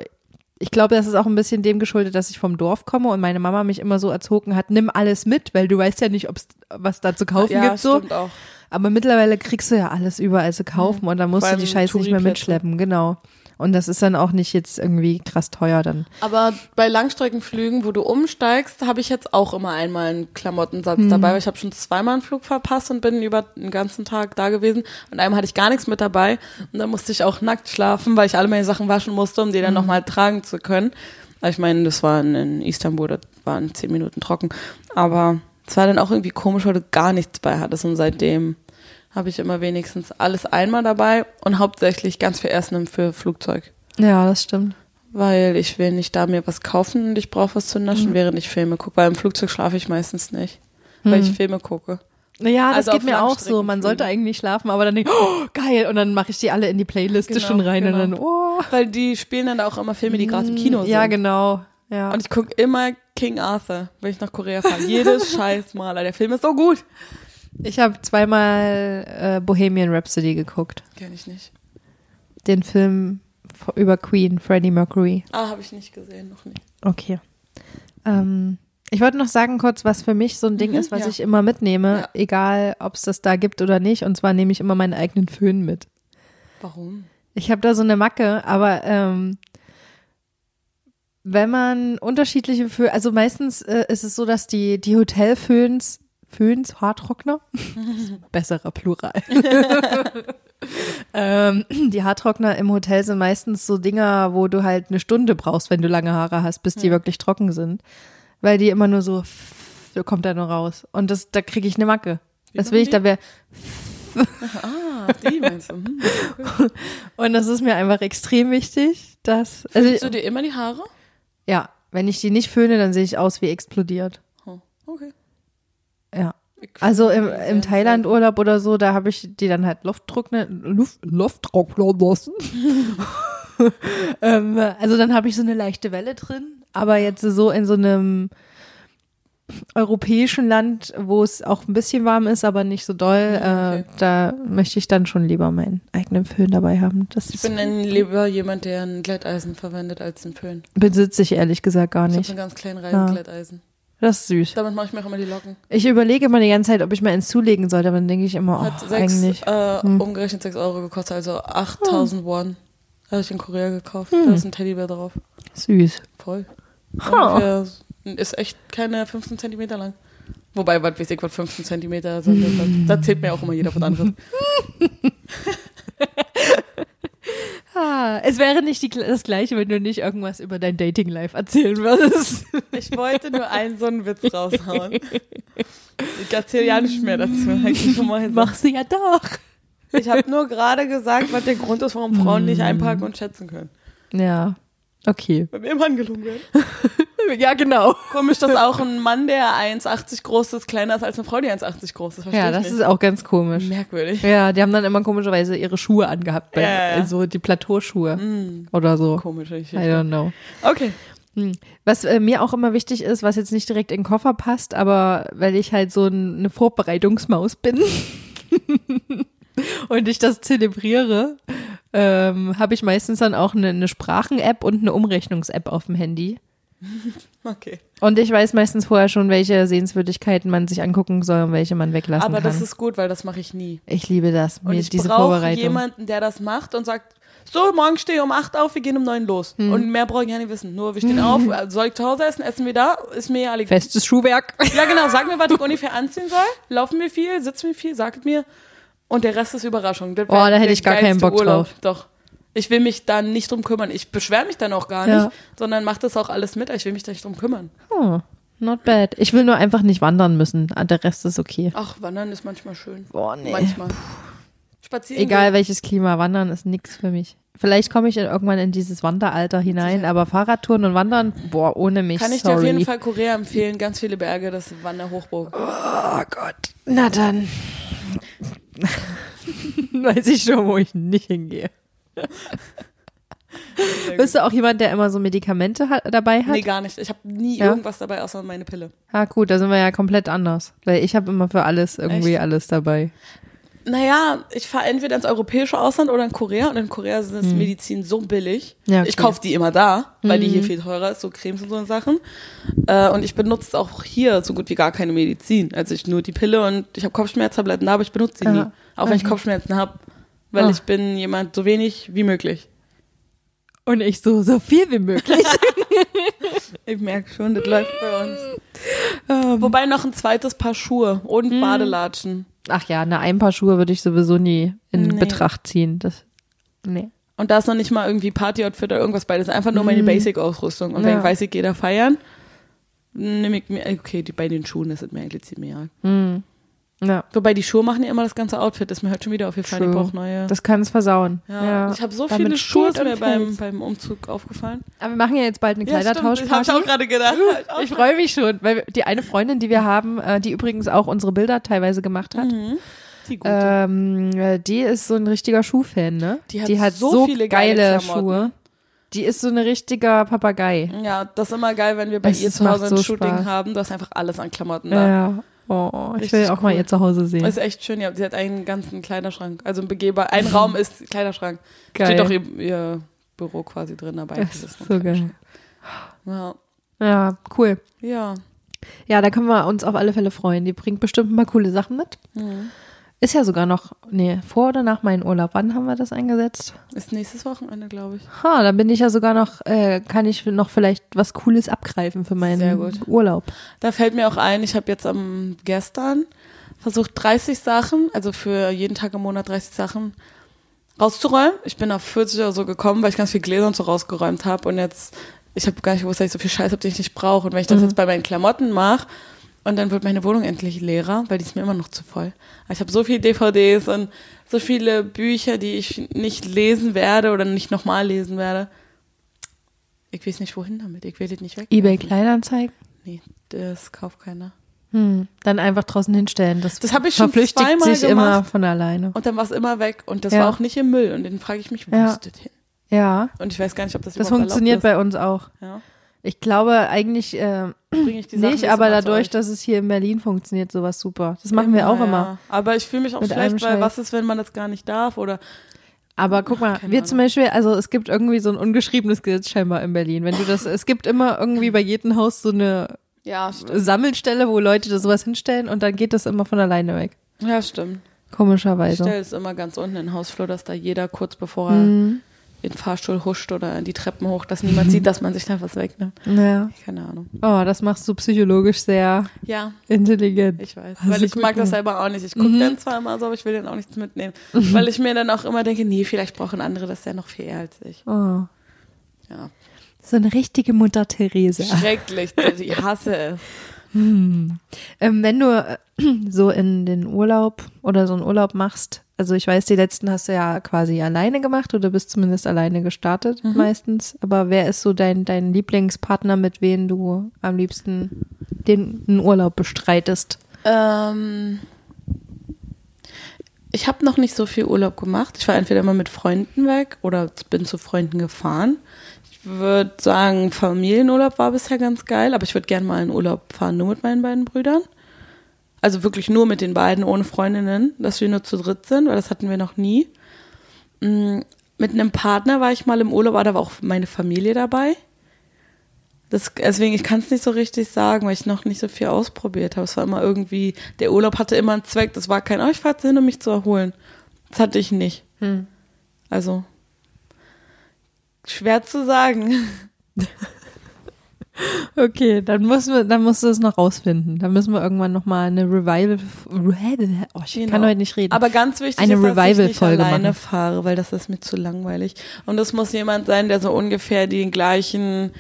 S1: ich glaube, das ist auch ein bisschen dem geschuldet, dass ich vom Dorf komme und meine Mama mich immer so erzogen hat, nimm alles mit, weil du weißt ja nicht, ob's was da zu kaufen
S2: ja,
S1: gibt so.
S2: stimmt auch.
S1: Aber mittlerweile kriegst du ja alles überall zu kaufen und dann musst
S2: Vor
S1: du die Scheiße nicht mehr mitschleppen, genau. Und das ist dann auch nicht jetzt irgendwie krass teuer dann.
S2: Aber bei Langstreckenflügen, wo du umsteigst, habe ich jetzt auch immer einmal einen Klamottensatz dabei, weil ich habe schon zweimal einen Flug verpasst und bin über den ganzen Tag da gewesen. Und einmal hatte ich gar nichts mit dabei und dann musste ich auch nackt schlafen, weil ich alle meine Sachen waschen musste, um die dann nochmal tragen zu können. Ich meine, das war in Istanbul, das waren zehn Minuten trocken. Aber es war dann auch irgendwie komisch, weil du gar nichts bei hattest und seitdem habe ich immer wenigstens alles einmal dabei und hauptsächlich ganz viel Essen für Flugzeug
S1: Ja, das stimmt.
S2: weil ich will nicht da mir was kaufen und ich brauche was zu
S1: Mhm.
S2: naschen, während ich Filme gucke. Weil im Flugzeug schlafe ich meistens nicht, weil ich Filme gucke.
S1: Ja, das
S2: Also
S1: geht mir auch so. Man sollte eigentlich schlafen, aber dann denke ich, oh, geil. Und dann mache ich die alle in die Playliste
S2: Genau,
S1: schon rein
S2: genau.
S1: und dann, oh.
S2: Weil die spielen dann auch immer Filme, die gerade im Kino sind.
S1: Ja, genau. Ja.
S2: Und ich gucke immer King Arthur, wenn ich nach Korea fahre. Jedes (laughs) scheiß Mal. Der Film ist so gut.
S1: Ich habe zweimal äh, Bohemian Rhapsody geguckt.
S2: Kenn ich nicht.
S1: Den Film über Queen, Freddie Mercury.
S2: Ah, habe ich nicht gesehen, noch nicht.
S1: Okay. Ähm, ich wollte noch sagen kurz, was für mich so ein Ding
S2: Mhm,
S1: ist, was
S2: ja.
S1: ich immer mitnehme,
S2: Ja.
S1: egal ob es das da gibt oder nicht. Und zwar nehme ich immer meinen eigenen Föhn mit.
S2: Warum?
S1: Ich habe da so eine Macke, aber ähm, wenn man unterschiedliche Föhn, also meistens äh, ist es so, dass die, die Hotelföhns Föhns, Haartrockner. (laughs) Besserer Plural. (laughs) ähm, die Haartrockner im Hotel sind meistens so Dinger, wo du halt eine Stunde brauchst, wenn du lange Haare hast, bis die wirklich trocken sind. Weil die immer nur so, so kommt da nur raus. Und das, da kriege ich eine Macke. Das will ich, da wäre.
S2: Ah, die meinst du. Hm.
S1: Und das ist mir einfach extrem wichtig, dass. Also,
S2: du dir immer die Haare?
S1: ja, wenn ich die nicht föhne, dann sehe ich aus wie explodiert.
S2: Oh, okay.
S1: Ja. Also im, im Thailand-Urlaub oder so, da habe ich die dann halt Lufttrocknen, Luft, Lufttrocknen lassen. (laughs) ähm, also dann habe ich so eine leichte Welle drin, aber jetzt so in so einem europäischen Land, wo es auch ein bisschen warm ist, aber nicht so doll,
S2: Okay.
S1: äh, da möchte ich dann schon lieber meinen eigenen Föhn dabei haben. Das
S2: Ich bin dann lieber jemand, der ein Glätteisen verwendet als ein Föhn.
S1: besitze ich ehrlich gesagt gar
S2: Ich habe
S1: nicht.
S2: einen ganz kleinen
S1: Ja. Das ist süß.
S2: Damit mache ich mir auch immer die Locken.
S1: Ich überlege immer die ganze Zeit, ob ich mal eins zulegen sollte, aber dann denke ich immer,
S2: Hat
S1: oh,
S2: sechs,
S1: eigentlich.
S2: äh,
S1: Hm.
S2: umgerechnet 6 Euro gekostet, also 8000 Won. Habe ich in Korea gekauft.
S1: Hm.
S2: Da ist ein Teddybär drauf.
S1: Süß.
S2: Voll. Ungefähr, ist echt keine 15 Zentimeter lang. Wobei, was weiß ich, was 15 Zentimeter sind. Da, da zählt mir auch immer jeder was anderes. (laughs) (laughs)
S1: Es wäre nicht die, das Gleiche, wenn du nicht irgendwas über dein Dating-Life erzählen würdest.
S2: Ich wollte nur einen so einen Witz raushauen. Ich erzähle ja nicht mehr dazu. Hab (laughs) ich schon mal gesagt.
S1: Mach sie ja doch.
S2: Ich habe nur gerade gesagt, was der Grund ist, warum Frauen nicht einparken und schätzen können.
S1: Ja. Okay.
S2: Wenn wir im angelungen werden. (laughs)
S1: Ja, genau.
S2: Komisch, dass auch ein Mann, der 1,80 groß ist, kleiner ist als eine Frau, die 1,80 groß ist. Verstehe
S1: Ja,
S2: ich
S1: das
S2: nicht.
S1: ist auch ganz komisch.
S2: merkwürdig.
S1: Ja, die haben dann immer komischerweise ihre Schuhe angehabt, bei,
S2: Ja, ja, ja.
S1: so die Plateauschuhe
S2: Mm,
S1: oder so.
S2: komische
S1: I
S2: Geschichte.
S1: don't know.
S2: Okay.
S1: Hm. Was äh, mir auch immer wichtig ist, was jetzt nicht direkt in den Koffer passt, aber weil ich halt so ein, eine Vorbereitungsmaus bin (laughs) (laughs) und ich das zelebriere, ähm, habe ich meistens dann auch eine, eine Sprachen-App und eine Umrechnungs-App auf dem Handy. (laughs)
S2: Okay.
S1: Und ich weiß meistens vorher schon, welche Sehenswürdigkeiten man sich angucken soll und welche man weglassen
S2: Aber
S1: kann.
S2: das ist gut, weil das mache ich nie.
S1: ich liebe das,
S2: Und
S1: mir
S2: ich
S1: diese
S2: brauche
S1: Vorbereitung.
S2: jemanden, der das macht und sagt, so, morgen stehe ich um 8 auf, wir gehen um 9 los.
S1: Hm.
S2: Und mehr brauche ich ja nicht wissen. Nur wir stehen auf, (laughs) soll ich zu Hause essen, essen wir da, ist mir ja alle
S1: Festes Schuhwerk.
S2: Ja, genau, sag mir, was ich ungefähr anziehen soll. Laufen wir viel, sitzen wir viel, sagt mir. Und der Rest ist Überraschung. Das
S1: Oh, da hätte ich gar keinen Bock drauf.
S2: Doch. Ich will mich da nicht drum kümmern. Ich beschwere mich dann auch gar
S1: Ja.
S2: nicht, sondern mache das auch alles mit. Ich will mich da nicht drum kümmern.
S1: Oh, not bad. Ich will nur einfach nicht wandern müssen. Ah, Der Rest ist okay.
S2: Ach, Wandern ist manchmal schön.
S1: Boah, nee.
S2: Manchmal. Spazieren.
S1: Egal welches Klima, Wandern ist nix für mich. Vielleicht komme ich irgendwann in dieses Wanderalter hinein, aber Fahrradtouren und Wandern, boah, ohne mich,
S2: Kann ich
S1: sorry.
S2: dir auf jeden Fall Korea empfehlen. Ganz viele Berge, das Wanderhochburg.
S1: Oh Gott. Na dann. (laughs) Weiß ich schon, wo ich nicht hingehe. Bist du auch jemand, der immer so Medikamente hat, dabei hat?
S2: Nee, gar nicht. Ich habe nie
S1: Ja?
S2: irgendwas dabei, außer meine Pille.
S1: Ah, gut, da sind wir ja komplett anders. Weil ich habe immer für alles irgendwie
S2: Echt?
S1: alles dabei.
S2: Naja, ich fahre entweder ins europäische Ausland oder in Korea und in Korea ist Medizin so billig.
S1: Hm. Ja, okay. Hm.
S2: Ich kaufe die immer da, weil die hier viel teurer ist, so Cremes und so Sachen. Äh, und ich benutze auch hier so gut wie gar keine Medizin. Also ich nur die Pille und ich habe Kopfschmerztabletten da, aber ich benutze sie nie. Auch wenn ich. Kopfschmerzen habe, weil
S1: Ah.
S2: ich bin jemand so wenig wie möglich.
S1: Und ich so, so viel wie möglich. (laughs)
S2: Ich merke schon, das läuft bei uns.
S1: Ähm.
S2: Wobei noch ein zweites Paar Schuhe und
S1: Hm.
S2: Badelatschen.
S1: Ach ja, eine ein Paar Schuhe würde ich sowieso nie in
S2: Nee.
S1: Betracht ziehen. Das, nee.
S2: Und da ist noch nicht mal irgendwie Party-Outfit oder irgendwas bei. Das ist einfach nur meine Basic-Ausrüstung. Und wenn
S1: Mhm. Ja.
S2: ich weiß, ich gehe da feiern, nehme ich mir, okay, die, bei den Schuhen ist es mir eigentlich ziemlich egal.
S1: Ja,
S2: Wobei die Schuhe machen ja immer das ganze Outfit. Das ist mir heute schon wieder aufgefallen. Ich
S1: True.
S2: brauche neue.
S1: das kann es versauen.
S2: ja.
S1: Ja.
S2: Ich habe so
S1: Damit
S2: viele Schuhe, mir beim, beim Umzug aufgefallen.
S1: Aber wir machen ja jetzt bald eine
S2: Ja, stimmt. Das habe ich auch
S1: Kleidertauschparty.
S2: gerade gedacht. (laughs)
S1: Ich freue mich schon, weil die eine Freundin, die wir haben, äh, die übrigens auch unsere Bilder teilweise gemacht hat,
S2: Mhm. Die
S1: ähm, äh, die ist so ein richtiger Schuhfan, ne?
S2: Die hat so
S1: so
S2: viele geile
S1: geile. Schuhe. Die ist so ein richtiger Papagei.
S2: ja, das ist immer geil, wenn wir bei
S1: Es
S2: ihr zu Hause ein
S1: so
S2: Shooting
S1: Spaß.
S2: haben. Du hast einfach alles an Klamotten da.
S1: Ja. Oh, ich will auch mal
S2: cool.
S1: ihr zu Hause sehen.
S2: Das ist echt schön, ja. Sie hat einen ganzen Kleiderschrank. Also ein begehbar. Ein Raum ist Kleiderschrank.
S1: Geil.
S2: Steht auch ihr, ihr Büro quasi drin dabei.
S1: Das ist so geil.
S2: Ja.
S1: Ja, cool.
S2: ja.
S1: Ja, da können wir uns auf alle Fälle freuen. Die bringt bestimmt paar coole Sachen mit.
S2: Mhm.
S1: Ist ja sogar noch, nee, vor oder nach meinem Urlaub. Wann haben wir das eingesetzt?
S2: Ist nächstes Wochenende, glaube ich.
S1: Ha, da bin ich ja sogar noch, äh, kann ich noch vielleicht was Cooles abgreifen für meinen. Urlaub.
S2: Da fällt mir auch ein, ich habe jetzt am gestern versucht 30 Sachen, also für jeden Tag im Monat 30 Sachen rauszuräumen. Ich bin auf 40 oder so gekommen, weil ich ganz viel Gläser und so rausgeräumt habe und jetzt, ich habe gar nicht gewusst, dass ich so viel Scheiß habe, den ich nicht brauche. Und wenn ich das jetzt bei meinen Klamotten mache und dann wird meine Wohnung endlich leerer, weil die ist mir immer noch zu voll. Aber Ich habe so viele DVDs und so viele Bücher, die ich nicht lesen werde oder nicht nochmal lesen werde. Ich weiß nicht, wohin damit. Ich will das nicht weg.
S1: Ebay Kleinanzeigen?
S2: Nee, das kauft keiner.
S1: Hm, dann einfach draußen hinstellen. Das,
S2: Das habe ich schon
S1: verflüchtigt
S2: zweimal
S1: sich immer
S2: gemacht.
S1: von alleine.
S2: Und dann war es immer weg und das
S1: Ja.
S2: war auch nicht im Müll. Und dann frage ich mich, wo
S1: Ja.
S2: ist das hin?
S1: Ja,
S2: Und ich weiß gar nicht, ob das,
S1: das funktioniert bei uns auch.
S2: Ja.
S1: Ich glaube eigentlich äh,
S2: Bringe ich die Sachen
S1: nicht, aber dadurch, dass es hier in Berlin funktioniert, sowas super. Das machen wir auch
S2: Ja,
S1: immer.
S2: Aber ich fühle mich auch
S1: Mit
S2: schlecht, weil was ist, wenn man das gar nicht darf? Oder
S1: Aber guck mal,
S2: Keine
S1: wir
S2: Ahnung.
S1: zum Beispiel, also es gibt irgendwie so ein ungeschriebenes Gesetz scheinbar in Berlin. Wenn du das, es gibt immer irgendwie bei jedem Haus so eine
S2: ja.
S1: Sammelstelle, wo Leute da sowas hinstellen und dann geht das immer von alleine weg.
S2: Ja, stimmt. Ich
S1: Komischerweise.
S2: stelle es immer ganz unten in den Hausflur, dass da jeder kurz bevor er
S1: Mhm.
S2: Den Fahrstuhl huscht oder die Treppen hoch, dass niemand sieht, (laughs) dass man sich da was wegnimmt.
S1: Ja.
S2: Keine Ahnung.
S1: Oh, das machst du psychologisch sehr
S2: Ja,
S1: intelligent.
S2: Ich weiß,
S1: Hast
S2: weil
S1: du
S2: ich
S1: gut
S2: mag das
S1: gemacht.
S2: selber auch nicht. Ich gucke dann zwar immer so, aber ich will dann auch nichts mitnehmen. (laughs) Weil ich mir dann auch immer denke, nee, vielleicht brauchen andere das ja noch viel eher als ich.
S1: Oh.
S2: Ja.
S1: So eine richtige Mutter Therese.
S2: Schrecklich, ich hasse es.
S1: Ähm, wenn du äh, (clears throat) so in den Urlaub oder so einen Urlaub machst, also ich weiß, die letzten hast du ja quasi alleine gemacht oder bist zumindest alleine gestartet meistens. Aber wer ist so dein, dein Lieblingspartner, mit wem du am liebsten den einen Urlaub bestreitest?
S2: Ähm, ich habe noch nicht so viel Urlaub gemacht. Ich war entweder mal mit Freunden weg oder bin zu Freunden gefahren. Ich würde sagen, Familienurlaub war bisher ganz geil, aber ich würde gerne mal in Urlaub fahren, nur mit meinen beiden Brüdern. Also wirklich nur mit den beiden, ohne Freundinnen, dass wir nur zu dritt sind, weil das hatten wir noch nie. Mm, Mit einem Partner war ich mal im Urlaub, aber da war auch meine Familie dabei. Das, deswegen, ich kann es nicht so richtig sagen, weil ich noch nicht so viel ausprobiert habe. Es war immer irgendwie, der Urlaub hatte immer einen Zweck. Das war kein, oh, ich fahre jetzt hin, um mich zu erholen. Das hatte ich nicht.
S1: Hm.
S2: Also, schwer zu sagen. (laughs)
S1: Okay, dann müssen wir, dann musst du es noch rausfinden. Dann müssen wir irgendwann noch mal eine Revival. Oh, ich kann
S2: Genau.
S1: heute nicht reden.
S2: Aber ganz wichtig
S1: Eine
S2: ist, dass ich nicht alleine
S1: machen.
S2: fahre, weil das ist mir zu langweilig. Und es muss jemand sein, der so ungefähr die gleichen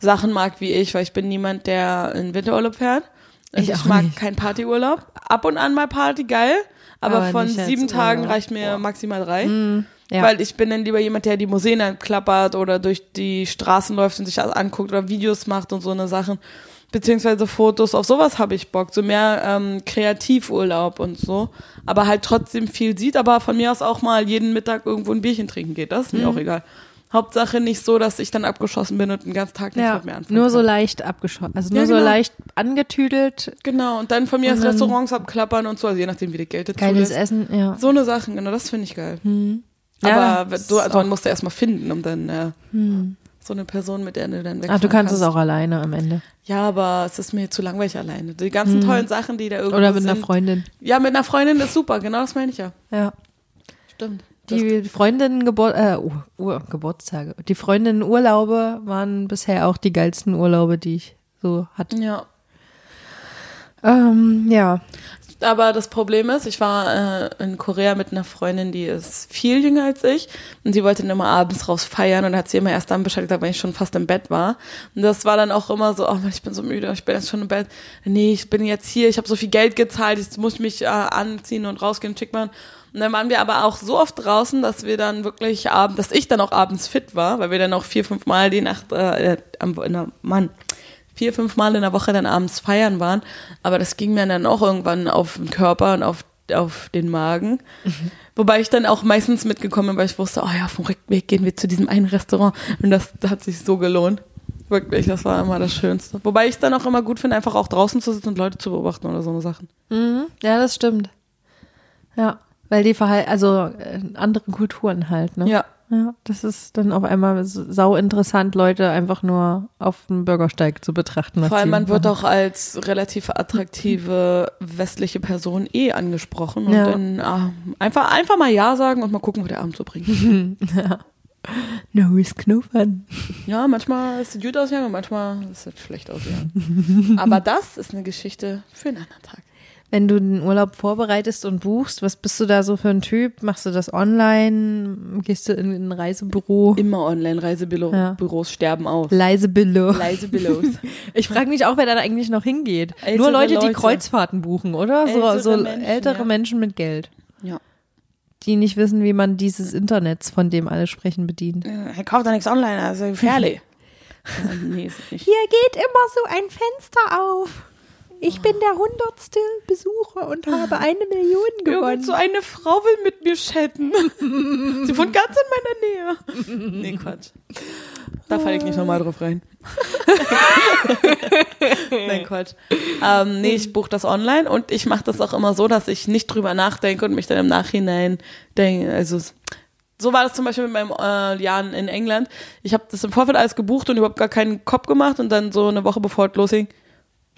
S2: Sachen mag wie ich, weil ich bin niemand, der in Winterurlaub fährt.
S1: Ich
S2: ich, mag
S1: nicht.
S2: keinen Partyurlaub. Ab und an mal Party, geil. Aber,
S1: Aber
S2: von sieben Tagen
S1: Urlaub.
S2: reicht mir maximal drei.
S1: Ja.
S2: Weil ich bin dann lieber jemand, der die Museen klappert oder durch die Straßen läuft und sich das anguckt oder Videos macht und so eine Sachen. Beziehungsweise Fotos, auf sowas habe ich Bock. So mehr ähm, Kreativurlaub und so. Aber halt trotzdem viel sieht, aber von mir aus auch mal jeden Mittag irgendwo ein Bierchen trinken geht. Das ist
S1: Mhm.
S2: mir auch egal. Hauptsache nicht so, dass ich dann abgeschossen bin und den ganzen Tag nichts
S1: ja,
S2: mit mir anfangen
S1: nur so leicht abgeschossen. Also nur
S2: Ja,
S1: so
S2: genau.
S1: leicht angetüdelt.
S2: Genau, und dann von mir aus Restaurants abklappern und so, also je nachdem, wie die Geld dazu
S1: Geiles
S2: lässt.
S1: Essen, ja.
S2: So eine Sachen, genau, das finde ich geil.
S1: Ja,
S2: Aber du, also man musst du erstmal finden, um dann äh, so eine Person, mit der du dann wegfahren
S1: Ach, du kannst
S2: kannst.
S1: es auch alleine am Ende.
S2: Ja, aber es ist mir zu langweilig alleine. Die ganzen tollen Sachen, die da irgendwo
S1: Oder mit
S2: sind.
S1: einer Freundin.
S2: Ja, mit einer Freundin ist super, genau das meine ich ja.
S1: Ja.
S2: Stimmt.
S1: Die Freundinnen Gebur äh, Ur Ur Geburtstage. Die Freundinnen Urlaube waren bisher auch die geilsten Urlaube, die ich so hatte.
S2: ja.
S1: Ähm, ja.
S2: Aber das Problem ist, ich war äh, in Korea mit einer Freundin, die ist viel jünger als ich. Und sie wollte dann immer abends raus feiern und hat sie immer erst dann Bescheid gesagt, wenn ich schon fast im Bett war. Und das war dann auch immer so, oh Mann, ich bin so müde, ich bin jetzt schon im Bett. Nee, ich bin jetzt hier, ich habe so viel Geld gezahlt, jetzt muss ich mich äh, anziehen und rausgehen, schick machen. Und dann waren wir aber auch so oft draußen, dass wir dann wirklich abends, dass ich dann auch abends fit war, weil wir dann auch vier, fünf Mal die Nacht, äh, äh, am, in Mann, vier, fünf Mal in der Woche dann abends feiern waren. Aber das ging mir dann auch irgendwann auf den Körper und auf, auf den Magen. Wobei ich dann auch meistens mitgekommen bin, weil ich wusste, oh ja, auf dem Rückweg gehen wir zu diesem einen Restaurant. Und das hat sich so gelohnt. Wirklich, das war immer das Schönste. Wobei ich es dann auch immer gut finde, einfach auch draußen zu sitzen und Leute zu beobachten oder so eine Sachen.
S1: Mhm. Ja, das stimmt. Ja. Weil die Verhal also äh, andere Kulturen halt, ne?
S2: Ja,
S1: Ja, das ist dann auf einmal sau interessant, Leute einfach nur auf dem Bürgersteig zu betrachten.
S2: Vor allem, man wird auch als relativ attraktive westliche Person eh angesprochen und
S1: Ja.
S2: dann ah, einfach, einfach mal Ja sagen und mal gucken, wo der Abend so bringt. (laughs)
S1: No risk, no fun.
S2: Ja, manchmal ist es gut ausgegangen und manchmal ist es schlecht ausgegangen. Aber das ist eine Geschichte für einen anderen Tag.
S1: Wenn du den Urlaub vorbereitest und buchst, was bist du da so für ein Typ? Machst du das online? Gehst du in ein Reisebüro?
S2: Immer Online-Reisebüros
S1: Ja.
S2: Büros sterben aus.
S1: Leise Billo.
S2: Reisebüros. (laughs)
S1: Ich frage mich auch, wer da eigentlich noch hingeht.
S2: Ältere
S1: Nur Leute, die
S2: Leute.
S1: Kreuzfahrten buchen, oder? So,
S2: Ältere
S1: so
S2: Menschen,
S1: ältere
S2: ja.
S1: Menschen mit Geld,
S2: ja.
S1: die nicht wissen, wie man dieses Internets, von dem alle sprechen, bedient.
S2: Er kauft da nichts online, also gefährlich. (laughs) Nee, nicht.
S1: Hier geht immer so ein Fenster auf. Ich bin der hundertste Besucher und habe eine Million
S2: Irgend so eine Frau will mit mir chatten. (laughs) Sie wohnt ganz in meiner Nähe. Nee, Quatsch. Da falle ich nicht nochmal drauf rein. (laughs) Nein, Quatsch. Ähm, nee, ich buche das online und ich mache das auch immer so, dass ich nicht drüber nachdenke und mich dann im Nachhinein denke, also so war das zum Beispiel mit meinem äh, Jahr in England. Ich habe das im Vorfeld alles gebucht und überhaupt gar keinen Kopf gemacht und dann so eine Woche bevor es losging,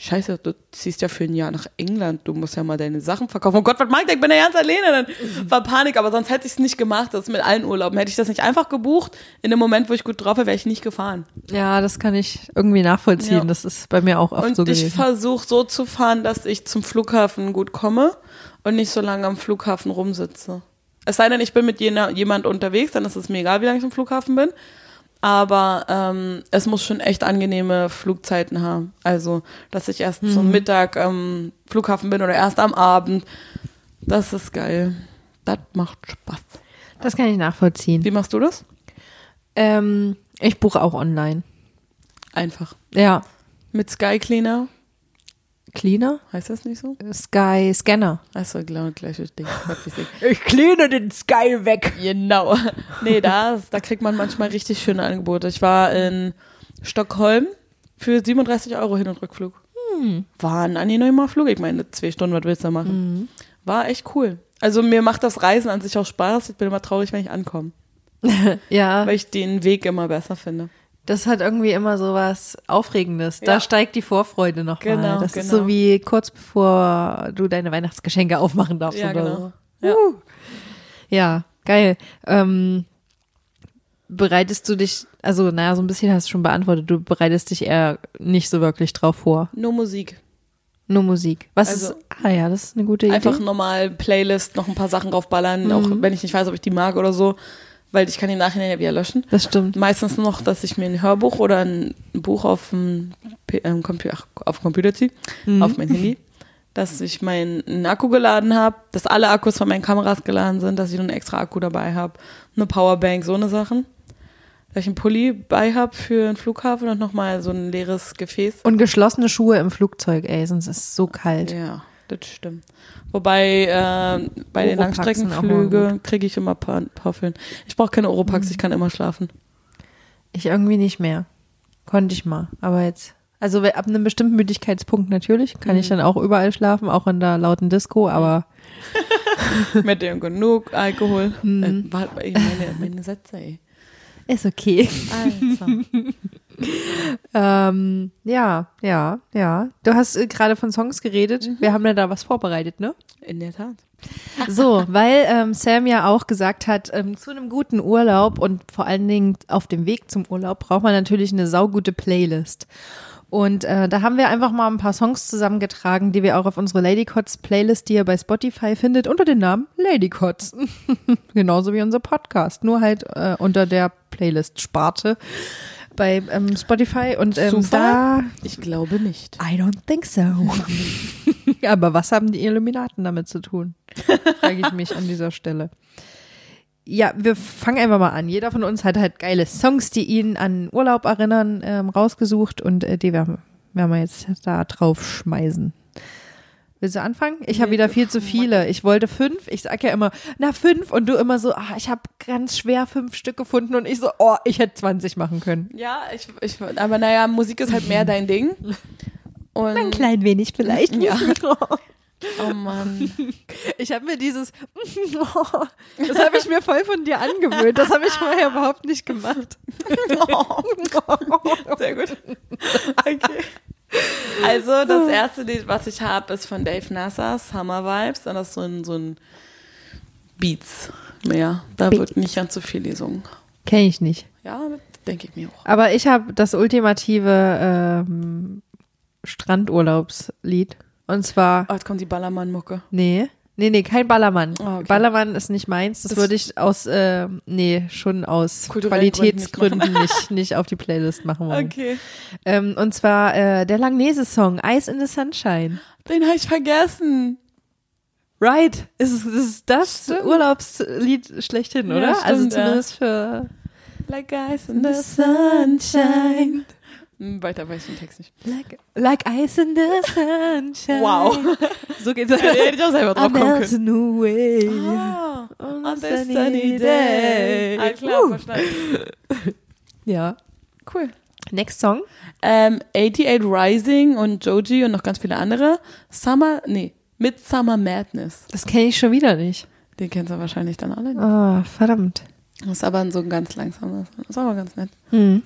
S2: Scheiße, du ziehst ja für ein Jahr nach England, du musst ja mal deine Sachen verkaufen. Oh Gott, was mach ich? Ich bin ja ganz alleine. Dann war Panik, aber sonst hätte ich es nicht gemacht. Das ist mit allen Urlauben. Hätte ich das nicht einfach gebucht, in dem Moment, wo ich gut drauf wäre, wäre ich nicht gefahren.
S1: Ja, das kann ich irgendwie nachvollziehen.
S2: Ja.
S1: Das ist bei mir auch oft
S2: Und
S1: so
S2: ich
S1: gewesen.
S2: versuche so zu fahren, dass ich zum Flughafen gut komme und nicht so lange am Flughafen rumsitze. Es sei denn, ich bin mit jener, jemand unterwegs, dann ist es mir egal, wie lange ich am Flughafen bin. Aber ähm, es muss schon echt angenehme Flugzeiten haben. Also, dass ich erst
S1: Mhm.
S2: zum Mittag am Flughafen bin oder erst am Abend. Das ist geil. Das macht Spaß.
S1: Das kann ich nachvollziehen.
S2: Wie machst du das?
S1: Ähm, ich buche auch online.
S2: Einfach.
S1: Ja.
S2: Mit Sky Cleaner.
S1: Cleaner?
S2: Heißt das nicht so?
S1: Sky Scanner.
S2: Achso, genau, gleiches Ding.
S1: Ich. Cleane den Sky weg.
S2: Genau. Nee, da, da kriegt man manchmal richtig schöne Angebote. Ich war in Stockholm für 37 Euro Hin- und Rückflug. War ein angenehmer Flug. Ich meine, zwei Stunden, was willst du da machen? War echt cool. Also mir macht das Reisen an sich auch Spaß. Ich bin immer traurig, wenn ich ankomme. (laughs)
S1: Ja,
S2: Weil ich den Weg immer besser finde.
S1: Das hat irgendwie immer so was Aufregendes. Da
S2: Ja.
S1: steigt die Vorfreude nochmal.
S2: Genau,
S1: das ist
S2: genau.
S1: so wie kurz bevor du deine Weihnachtsgeschenke aufmachen darfst
S2: Ja,
S1: oder
S2: genau.
S1: so.
S2: Ja.
S1: Uh. Ja, geil. Ähm, bereitest du dich, also naja, so ein bisschen hast du schon beantwortet, du bereitest dich eher nicht so wirklich drauf vor.
S2: Nur Musik.
S1: Nur Musik. Was
S2: Also-
S1: ist, ah ja, das ist eine gute Idee.
S2: Einfach normal Playlist, noch ein paar Sachen draufballern, auch wenn ich nicht weiß, ob ich die mag oder so. Weil ich kann die nachher ja wieder löschen.
S1: das stimmt.
S2: Meistens noch, dass ich mir ein Hörbuch oder ein Buch auf dem, ähm, Compu ach, auf Computer ziehe, auf mein Handy. Dass ich meinen Akku geladen habe, dass alle Akkus von meinen Kameras geladen sind, dass ich noch einen extra Akku dabei habe, eine Powerbank, so eine Sachen. Dass ich einen Pulli bei habe für den Flughafen und nochmal so ein leeres Gefäß.
S1: Und geschlossene Schuhe im Flugzeug, ey, sonst ist es so kalt.
S2: Ja, das stimmt. Wobei äh, bei den Langstreckenflügen kriege ich immer Pa- Puffeln. Ich brauche keine Oropax, ich kann immer schlafen.
S1: Ich irgendwie nicht mehr. Konnte ich mal. Aber jetzt. Also ab einem bestimmten Müdigkeitspunkt natürlich kann ich dann auch überall schlafen, auch in der lauten Disco, aber (laughs)
S2: Mit dem genug Alkohol. Äh, warte, ey, meine, meine Sätze, ey.
S1: Ist okay.
S2: Also. (laughs)
S1: ähm, ja, ja, ja. Du hast äh, gerade von Songs geredet. Wir haben ja da was vorbereitet, ne?
S2: In der Tat. (laughs)
S1: So, weil ähm, Sam ja auch gesagt hat, ähm, zu einem guten Urlaub und vor allen Dingen auf dem Weg zum Urlaub braucht man natürlich eine saugute Playlist. Und äh, da haben wir einfach mal ein paar Songs zusammengetragen, die wir auch auf unsere Ladycots Playlist, die ihr bei Spotify findet, unter dem Namen Ladycots. (laughs) Genauso wie unser Podcast, nur halt äh, unter der Playlist-Sparte bei ähm, Spotify. Und ähm,
S2: Zufall?
S1: da
S2: Ich glaube nicht.
S1: I don't think so. (laughs) Aber was haben die Illuminaten damit zu tun? Frage ich mich an dieser Stelle. Ja, wir fangen einfach mal an. Jeder von uns hat halt geile Songs, die ihn an Urlaub erinnern, ähm, rausgesucht und äh, die werden, werden wir jetzt da drauf schmeißen. Willst du anfangen? Ich habe wieder viel (laughs) zu viele. Ich wollte fünf. Ich sag ja immer, na fünf. Und du immer so, ah, ich habe ganz schwer fünf Stück gefunden. Und ich so, oh, ich hätte 20 machen können.
S2: Ja, ich, ich, aber naja, Musik ist halt mehr dein Ding. Und
S1: Ein klein wenig vielleicht.
S2: Ja. (laughs) Oh Mann. (laughs)
S1: Ich habe mir dieses, das habe ich mir voll von dir angewöhnt. Das habe ich vorher überhaupt nicht gemacht.
S2: Sehr gut. Okay. Also das erste Lied, was ich habe, ist von Dave Nasser, Summer Vibes. Und das ist so ein, so ein Beats mehr. Da
S1: Beats.
S2: wird nicht ganz so viel gesungen.
S1: Kenne ich nicht.
S2: Ja, denke ich mir auch.
S1: Aber ich habe das ultimative ähm, Strandurlaubslied. Und zwar,
S2: Oh, jetzt kommt die Ballermann-Mucke.
S1: nee, nee, nee, kein Ballermann.
S2: Ah, okay.
S1: Ballermann ist nicht meins. Das,
S2: Das-
S1: würde ich aus, äh, nee, schon aus Qualitätsgründen nicht, nicht, auf die Playlist machen wollen.
S2: Okay.
S1: Ähm, und zwar äh, der Langnese-Song, Ice in the Sunshine.
S2: Den habe ich vergessen.
S1: Right. Ist, ist das
S2: Stimmt.
S1: Urlaubslied schlechthin,
S2: Ja,
S1: oder? also
S2: ja.
S1: zumindest für
S2: Like ice in
S1: the sunshine.
S2: Hm, Weiter weiß ich den Text nicht.
S1: like, like ice in the sunshine.
S2: Wow. (laughs)
S1: So geht's.
S2: Da (laughs) hätte ich auch selber drauf kommen können.
S1: away.
S2: Ah,
S1: on
S2: on this sunny day. Ah, klar,
S1: Uh.
S2: verstanden. (laughs)
S1: Ja.
S2: Cool.
S1: Next Song.
S2: Ähm, 88 Rising und Joji und noch ganz viele andere. Summer, nee, Midsummer Madness.
S1: Das kenne ich schon wieder nicht.
S2: Den kennst du wahrscheinlich dann alle.
S1: Oh, verdammt.
S2: Das ist aber ein so ein ganz langsames. Das ist aber ganz nett.
S1: Hm.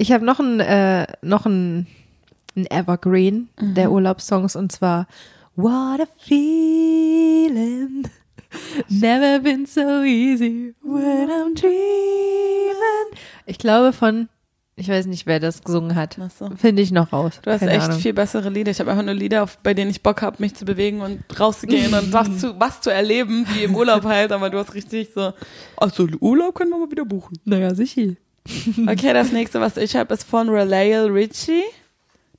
S1: Ich habe noch ein, äh, noch ein, ein Evergreen der Urlaubssongs und zwar What a feeling. Never been so easy when I'm dreaming. Ich glaube von, ich weiß nicht, wer das gesungen hat.
S2: So.
S1: Finde ich noch raus.
S2: Du hast
S1: Keine
S2: echt
S1: Ahnung.
S2: viel bessere Lieder. Ich habe einfach nur Lieder, auf, bei denen ich Bock habe, mich zu bewegen und rauszugehen und was zu, was zu erleben, wie im Urlaub halt. Aber du hast richtig so, also Urlaub können wir mal wieder buchen.
S1: Naja, sicher. (laughs)
S2: Okay, das nächste, was ich habe, ist von Relayle Richie.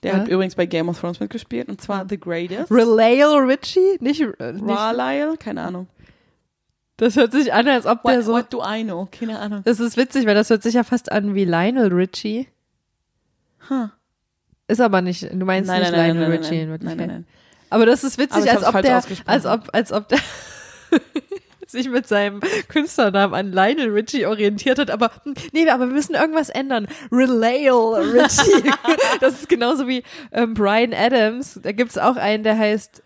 S2: Der
S1: Ja.
S2: hat übrigens bei Game of Thrones mitgespielt und zwar The Greatest.
S1: Relayle Richie? Nicht, äh, nicht
S2: Raleigh, keine Ahnung.
S1: Das hört sich an, als ob der
S2: What,
S1: so.
S2: what do I know? Keine Ahnung.
S1: Das ist witzig, weil das hört sich ja fast an wie Lionel Richie.
S2: Huh.
S1: Ist aber nicht, du meinst
S2: Nein,
S1: nicht
S2: nein,
S1: Lionel
S2: nein,
S1: Richie in
S2: nein, nein,
S1: Wirklichkeit.
S2: nein, nein.
S1: Aber das ist witzig, als ob der, als ob, als ob der (laughs) sich mit seinem Künstlernamen an Lionel Richie orientiert hat, aber hm, nee, aber wir müssen irgendwas ändern. Relayle Richie. (laughs) das ist genauso wie ähm, Brian Adams. Da gibt's auch einen, der heißt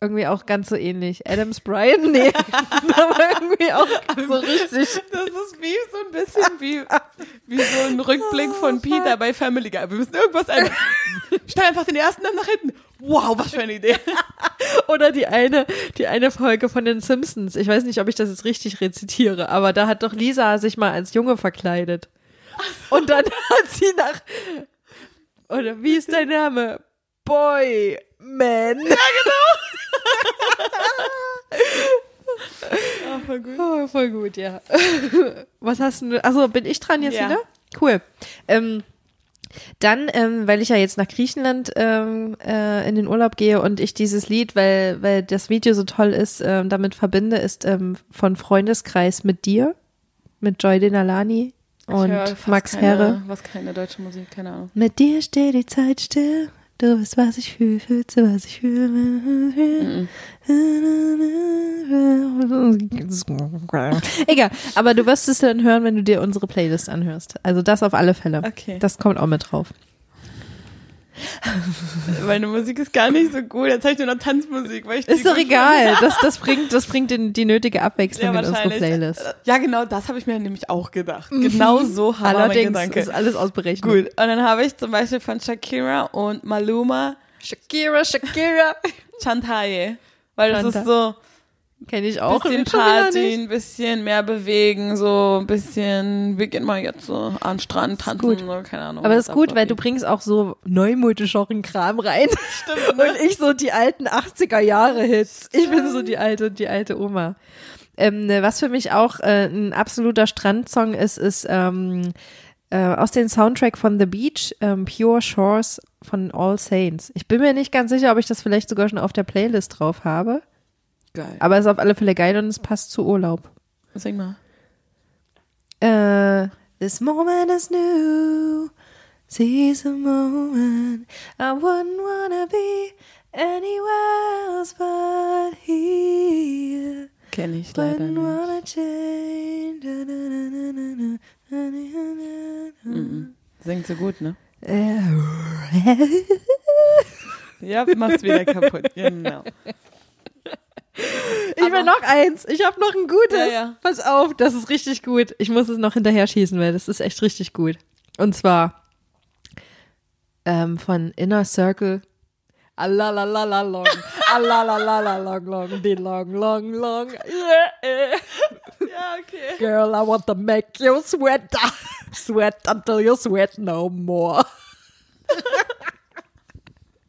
S1: irgendwie auch ganz so ähnlich. Adams Brian? Nee. (laughs) aber irgendwie auch so richtig.
S2: Das ist wie so ein bisschen wie, wie so ein Rückblick von Peter bei Family Guy. Wir müssen irgendwas ändern. (laughs) Stell einfach den ersten Namen nach hinten. Wow, was für eine Idee. (laughs)
S1: Oder die eine, die eine Folge von den Simpsons. Ich weiß nicht, ob ich das jetzt richtig rezitiere, aber da hat doch Lisa sich mal als Junge verkleidet. Und dann (laughs) hat sie nach, oder wie ist dein Name? Boy, Man. Ja,
S2: Ja, (laughs) voll gut.
S1: Oh, voll gut, ja. Was hast du, also bin ich dran jetzt
S2: Ja.
S1: wieder? Cool. Ähm, dann, ähm, weil ich ja jetzt nach Griechenland ähm, äh, in den Urlaub gehe und ich dieses Lied, weil, weil das Video so toll ist, ähm, damit verbinde, ist ähm, von Freundeskreis mit dir, mit Joy Denalani und Max
S2: keine,
S1: Herre.
S2: Was keine deutsche Musik, keine Ahnung.
S1: Mit dir steht die Zeit still. Du weißt, was ich fühle, fühlst du, was ich fühle. Egal, aber du wirst es dann hören, wenn du dir unsere Playlist anhörst. Also das auf alle Fälle.
S2: Okay.
S1: Das kommt auch mit drauf. (laughs)
S2: Meine Musik ist gar nicht so gut. Jetzt habe ich nur noch Tanzmusik. Weil ich die
S1: Ist doch egal. (laughs) Das, das bringt, das bringt den, die nötige. Abwechslung
S2: Ja,
S1: in unsere. Playlist.
S2: Ja, genau, das habe ich mir nämlich auch gedacht. Genau so war mein
S1: Allerdings
S2: Gedanke.
S1: ist alles ausberechnet.
S2: Gut, und dann habe ich zum Beispiel von Shakira und Maluma
S1: Shakira, Shakira. (laughs)
S2: Chantaye. Weil das
S1: Chanta-
S2: ist so
S1: Kenne ich
S2: ein
S1: auch.
S2: bisschen
S1: schon wieder
S2: Party,
S1: nicht.
S2: ein bisschen mehr bewegen, so ein bisschen, wir gehen mal jetzt so an den Strand tanzen,
S1: gut.
S2: so, keine Ahnung.
S1: Aber das ist gut, weil du bringst auch so neumodischeren Kram rein. (laughs)
S2: Stimmt, ne?
S1: Und ich so die alten 80er Jahre Hits. Ich bin so die alte, die alte Oma. Ähm, ne, was für mich auch äh, ein absoluter Strandsong ist, ist ähm, äh, aus dem Soundtrack von The Beach, ähm, Pure Shores von All Saints. Ich bin mir nicht ganz sicher, ob ich das vielleicht sogar schon auf der Playlist drauf habe.
S2: Geil.
S1: Aber ist auf alle Fälle geil und es passt zu Urlaub.
S2: Sing mal.
S1: Äh, This moment is new. Sees a moment. I wouldn't wanna be anywhere else but here.
S2: Kenn ich leider nicht.
S1: Mm
S2: Singt so gut, ne? ja, mach's wieder kaputt. Genau. (laughs)
S1: Ich will noch eins. Ich habe noch ein gutes.
S2: Ja, ja.
S1: Pass auf, das ist richtig gut. Ich muss es noch hinterher schießen, weil das ist echt richtig gut. Und zwar ähm, von Inner Circle. Alalalala long, alalalala long, long, die long, long, long. Yeah, yeah.
S2: Ja, okay.
S1: Girl, I want to make you sweat, sweat until you sweat no more.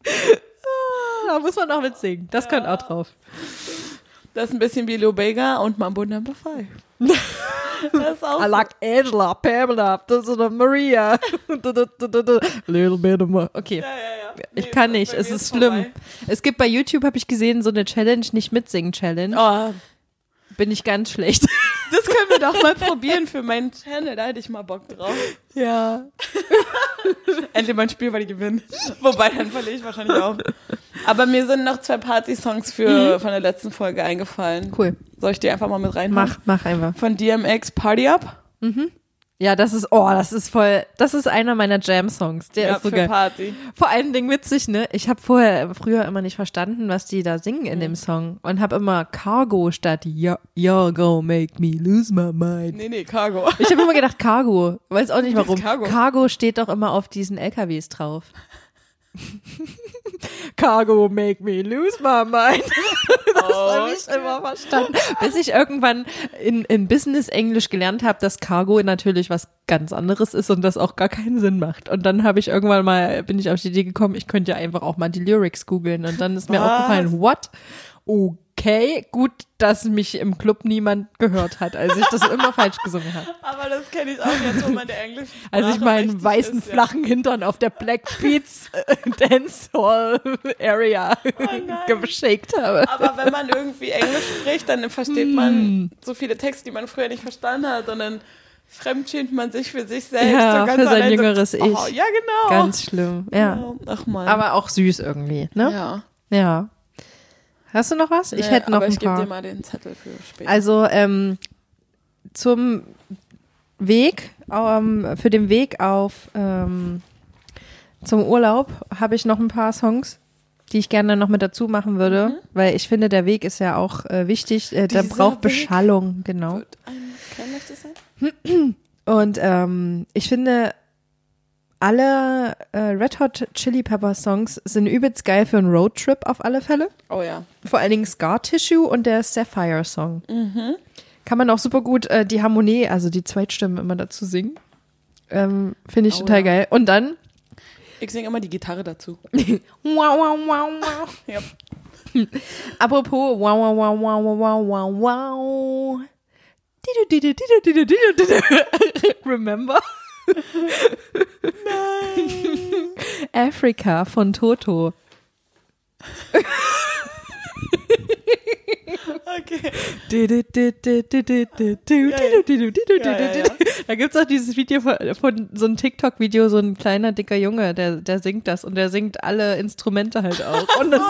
S1: (laughs) da muss man noch mitsingen. Das könnte auch drauf.
S2: Das ist ein bisschen wie Lou Bega und Mambo Number 5. (laughs) Das ist auch
S1: I like Angela, Pamela, Maria. (laughs) Little bit of more. Okay.
S2: Ja, ja, ja.
S1: Ich
S2: Nee,
S1: kann nicht, es ist schlimm.
S2: vorbei.
S1: Es gibt bei YouTube, habe ich gesehen, so eine Challenge, nicht mitsingen Challenge.
S2: Oh,
S1: Bin ich ganz schlecht. (laughs)
S2: das können wir doch mal probieren für meinen Channel. Da hätte ich mal Bock drauf.
S1: Ja. (laughs)
S2: Endlich mal ein Spiel, weil ich gewinne. Wobei, dann verliere ich wahrscheinlich auch. Aber mir sind noch zwei Party-Songs für, von der letzten Folge eingefallen.
S1: Cool.
S2: Soll ich die einfach mal mit reinmachen?
S1: Mach, mach einfach.
S2: Von DMX Party Up.
S1: Ja, das ist, oh, das ist voll, das ist einer meiner Jam-Songs. Der
S2: Ja,
S1: ist so
S2: für
S1: geil.
S2: Party.
S1: Vor allen Dingen witzig, ne? Ich habe vorher, früher immer nicht verstanden, was die da singen
S2: Mhm.
S1: in dem Song und habe immer Cargo statt You're, gonna make me lose my mind.
S2: Nee, nee, Cargo.
S1: Ich habe immer gedacht Cargo. Weiß auch nicht warum.
S2: Cargo?
S1: Cargo steht doch immer auf diesen LKWs drauf. (laughs) Cargo make me lose my mind. (laughs) Das habe ich immer verstanden. Bis ich irgendwann in, in Business-Englisch gelernt habe, dass Cargo natürlich was ganz anderes ist und das auch gar keinen Sinn macht. Und dann habe ich irgendwann mal, bin ich auf die Idee gekommen, ich könnte ja einfach auch mal die Lyrics googeln. Und dann ist mir
S2: Was?
S1: aufgefallen, what? Okay, gut, dass mich im Club niemand gehört hat, als ich das immer falsch gesungen habe. (laughs)
S2: Aber das kenne ich auch jetzt, wo man der Englisch
S1: Als ich meinen weißen, flachen Hintern auf der Black Beats äh, (laughs) Dancehall Area
S2: Oh (laughs)
S1: geshaked habe.
S2: Aber wenn man irgendwie Englisch spricht, dann versteht
S1: Hm.
S2: man so viele Texte, die man früher nicht verstanden hat. Und dann fremdschämt man sich für sich selbst.
S1: Ja,
S2: so ganz
S1: für sein jüngeres
S2: so,
S1: Ich.
S2: Oh, ja, genau.
S1: Ganz schlimm, ja.
S2: Ach man.
S1: Aber auch süß irgendwie, ne?
S2: ja.
S1: Ja. Hast du noch was? Ich
S2: Nee,
S1: hätte noch
S2: aber
S1: ein
S2: ich gebe
S1: paar.
S2: dir mal den Zettel für später.
S1: Also ähm, zum Weg, ähm, für den Weg auf ähm, zum Urlaub habe ich noch ein paar Songs, die ich gerne noch mit dazu machen würde, weil ich finde, der Weg ist ja auch äh, wichtig. Äh, der braucht
S2: Weg
S1: Beschallung, genau.
S2: Wird ein kleinliches sein?
S1: Und ähm, ich finde, alle äh, Red Hot Chili Pepper Songs sind übelst geil für einen Roadtrip auf alle Fälle.
S2: Oh ja.
S1: Vor allen Dingen Scar Tissue und der Sapphire Song.
S2: Mhm.
S1: Kann man auch super gut äh, die Harmonie, also die Zweitstimmen immer dazu singen. Ähm, Finde ich
S2: Oh
S1: total
S2: ja.
S1: geil. Und dann
S2: Ich singe immer die Gitarre dazu. (laughs)
S1: wow, wow, wow, wow. (laughs)
S2: Ja.
S1: Apropos wow, wow, wow, wow, wow, wow, wow. (laughs) Remember? Nein. Africa von Toto.
S2: Okay.
S1: Da gibt's auch dieses Video von, von so ein TikTok-Video, so ein kleiner, dicker Junge, der, der singt das und der singt alle Instrumente halt auch. Und, das,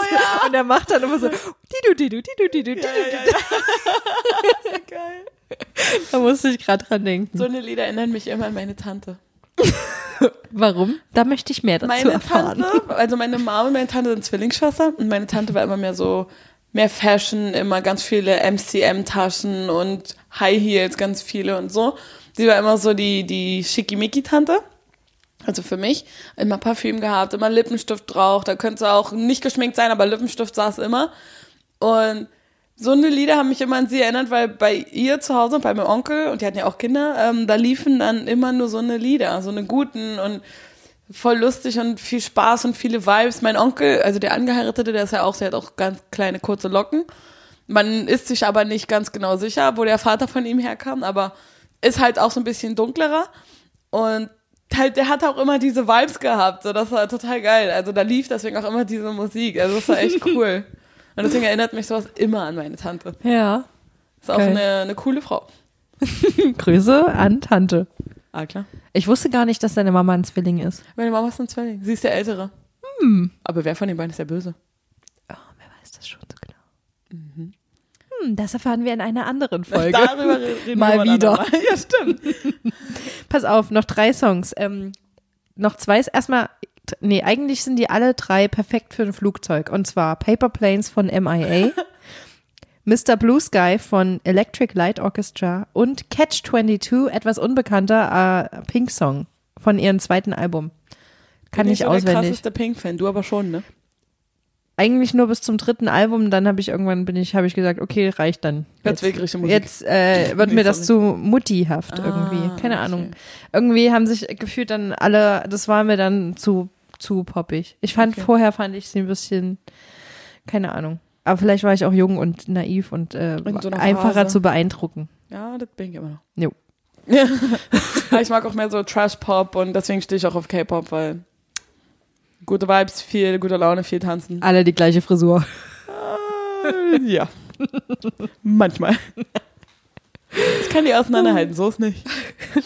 S1: und der macht dann immer so.
S2: Ja, ja, ja. Geil.
S1: Da musste ich gerade dran denken.
S2: So eine Lieder erinnern mich immer an meine Tante.
S1: Warum? Da möchte ich mehr dazu
S2: Meine
S1: erfahren.
S2: Tante, also meine Mama und meine Tante sind Zwillingsschwestern und meine Tante war immer mehr so, mehr Fashion, immer ganz viele MCM-Taschen und High Heels, ganz viele und so. Sie war immer so die, die Schickimicki-Tante. Also für mich. Immer Parfüm gehabt, immer Lippenstift drauf. Da könnte sie auch nicht geschminkt sein, aber Lippenstift saß immer. Und so eine Lieder haben mich immer an sie erinnert, weil bei ihr zu Hause, bei meinem Onkel, und die hatten ja auch Kinder, ähm, da liefen dann immer nur so eine Lieder, so eine guten und voll lustig und viel Spaß und viele Vibes. Mein Onkel, also der Angeheiratete, der ist ja auch, der hat auch ganz kleine, kurze Locken. Man ist sich aber nicht ganz genau sicher, wo der Vater von ihm herkam, aber ist halt auch so ein bisschen dunklerer. Und halt, der hat auch immer diese Vibes gehabt, so das war total geil. Also da lief deswegen auch immer diese Musik. Also das war echt (laughs) cool. Und deswegen erinnert mich sowas immer an meine Tante.
S1: Ja.
S2: Ist auch eine, eine coole Frau. (laughs)
S1: Grüße an Tante.
S2: Ah, klar.
S1: Ich wusste gar nicht, dass deine Mama ein Zwilling ist.
S2: Meine Mama ist ein Zwilling. Sie ist der Ältere. Hm. Aber wer von den beiden ist der Böse?
S1: Oh, wer weiß das schon so genau. Hm, das erfahren wir in einer anderen (laughs) Folge.
S2: Darüber re- reden (laughs)
S1: Mal
S2: wir mal
S1: wieder.
S2: andermal. Ja, stimmt.
S1: Pass auf, noch drei Songs. Ähm, noch zwei. Erstmal nee, eigentlich sind die alle drei perfekt für ein Flugzeug. Und zwar Paper Planes von (laughs) MIA, Mr. Blue Sky von Electric Light Orchestra und Catch 22, etwas unbekannter, äh, Pink Song von ihrem zweiten Album. Kann
S2: Bin
S1: ich
S2: so der
S1: auswendig.
S2: krasseste Pink-Fan, du aber schon, ne?
S1: Eigentlich nur bis zum dritten Album, dann habe ich irgendwann bin ich, habe ich gesagt, okay, reicht dann.
S2: Jetzt.
S1: Jetzt äh, wird mir das zu muttihaft
S2: Ah,
S1: irgendwie. Keine
S2: okay.
S1: Ahnung. Irgendwie haben sich gefühlt dann alle, das war mir dann zu, zu poppig. Ich fand,
S2: Okay.
S1: vorher fand ich sie ein bisschen, keine Ahnung. Aber vielleicht war ich auch jung und naiv und äh,
S2: so
S1: einfacher
S2: Phase.
S1: zu beeindrucken.
S2: Ja, das bin ich immer noch.
S1: Jo. (laughs)
S2: Ich mag auch mehr so Trash-Pop und deswegen stehe ich auch auf K-Pop, weil gute Vibes, viel gute Laune, viel tanzen.
S1: Alle die gleiche Frisur.
S2: Äh, ja. Manchmal. (laughs) Ich kann die auseinanderhalten, so ist nicht.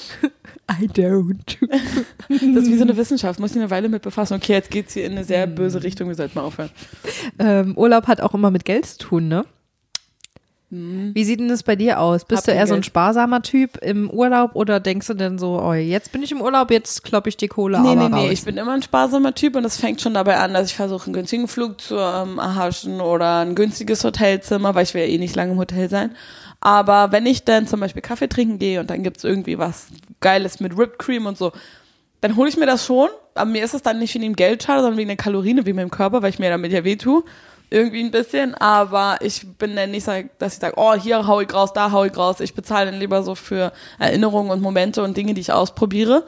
S2: (laughs)
S1: I don't. (laughs)
S2: Das ist wie so eine Wissenschaft, muss ich eine Weile mit befassen. Okay, jetzt geht's hier in eine sehr böse Richtung, wir sollten mal aufhören.
S1: Ähm, Urlaub hat auch immer mit Geld zu tun, ne?
S2: Hm.
S1: Wie sieht denn das bei dir aus? Bist
S2: Hab
S1: du eher so ein sparsamer Typ im Urlaub oder denkst du denn so, oh, jetzt bin ich im Urlaub, jetzt klopp ich die Kohle
S2: Nee,
S1: aber
S2: nee, nee,
S1: raus?
S2: ich bin immer ein sparsamer Typ und es fängt schon dabei an, dass ich versuche, einen günstigen Flug zu ähm, erhaschen oder ein günstiges Hotelzimmer, weil ich will ja eh nicht lange im Hotel sein. Aber wenn ich dann zum Beispiel Kaffee trinken gehe und dann gibt's irgendwie was Geiles mit Whipped Cream und so, dann hole ich mir das schon. Aber mir ist es dann nicht wegen dem Geld schade, sondern wegen der Kalorien, wie meinem Körper, weil ich mir damit ja weh tue. Irgendwie ein bisschen. Aber ich bin dann nicht, so, dass ich sage, oh, hier hau ich raus, da hau ich raus. Ich bezahle dann lieber so für Erinnerungen und Momente und Dinge, die ich ausprobiere.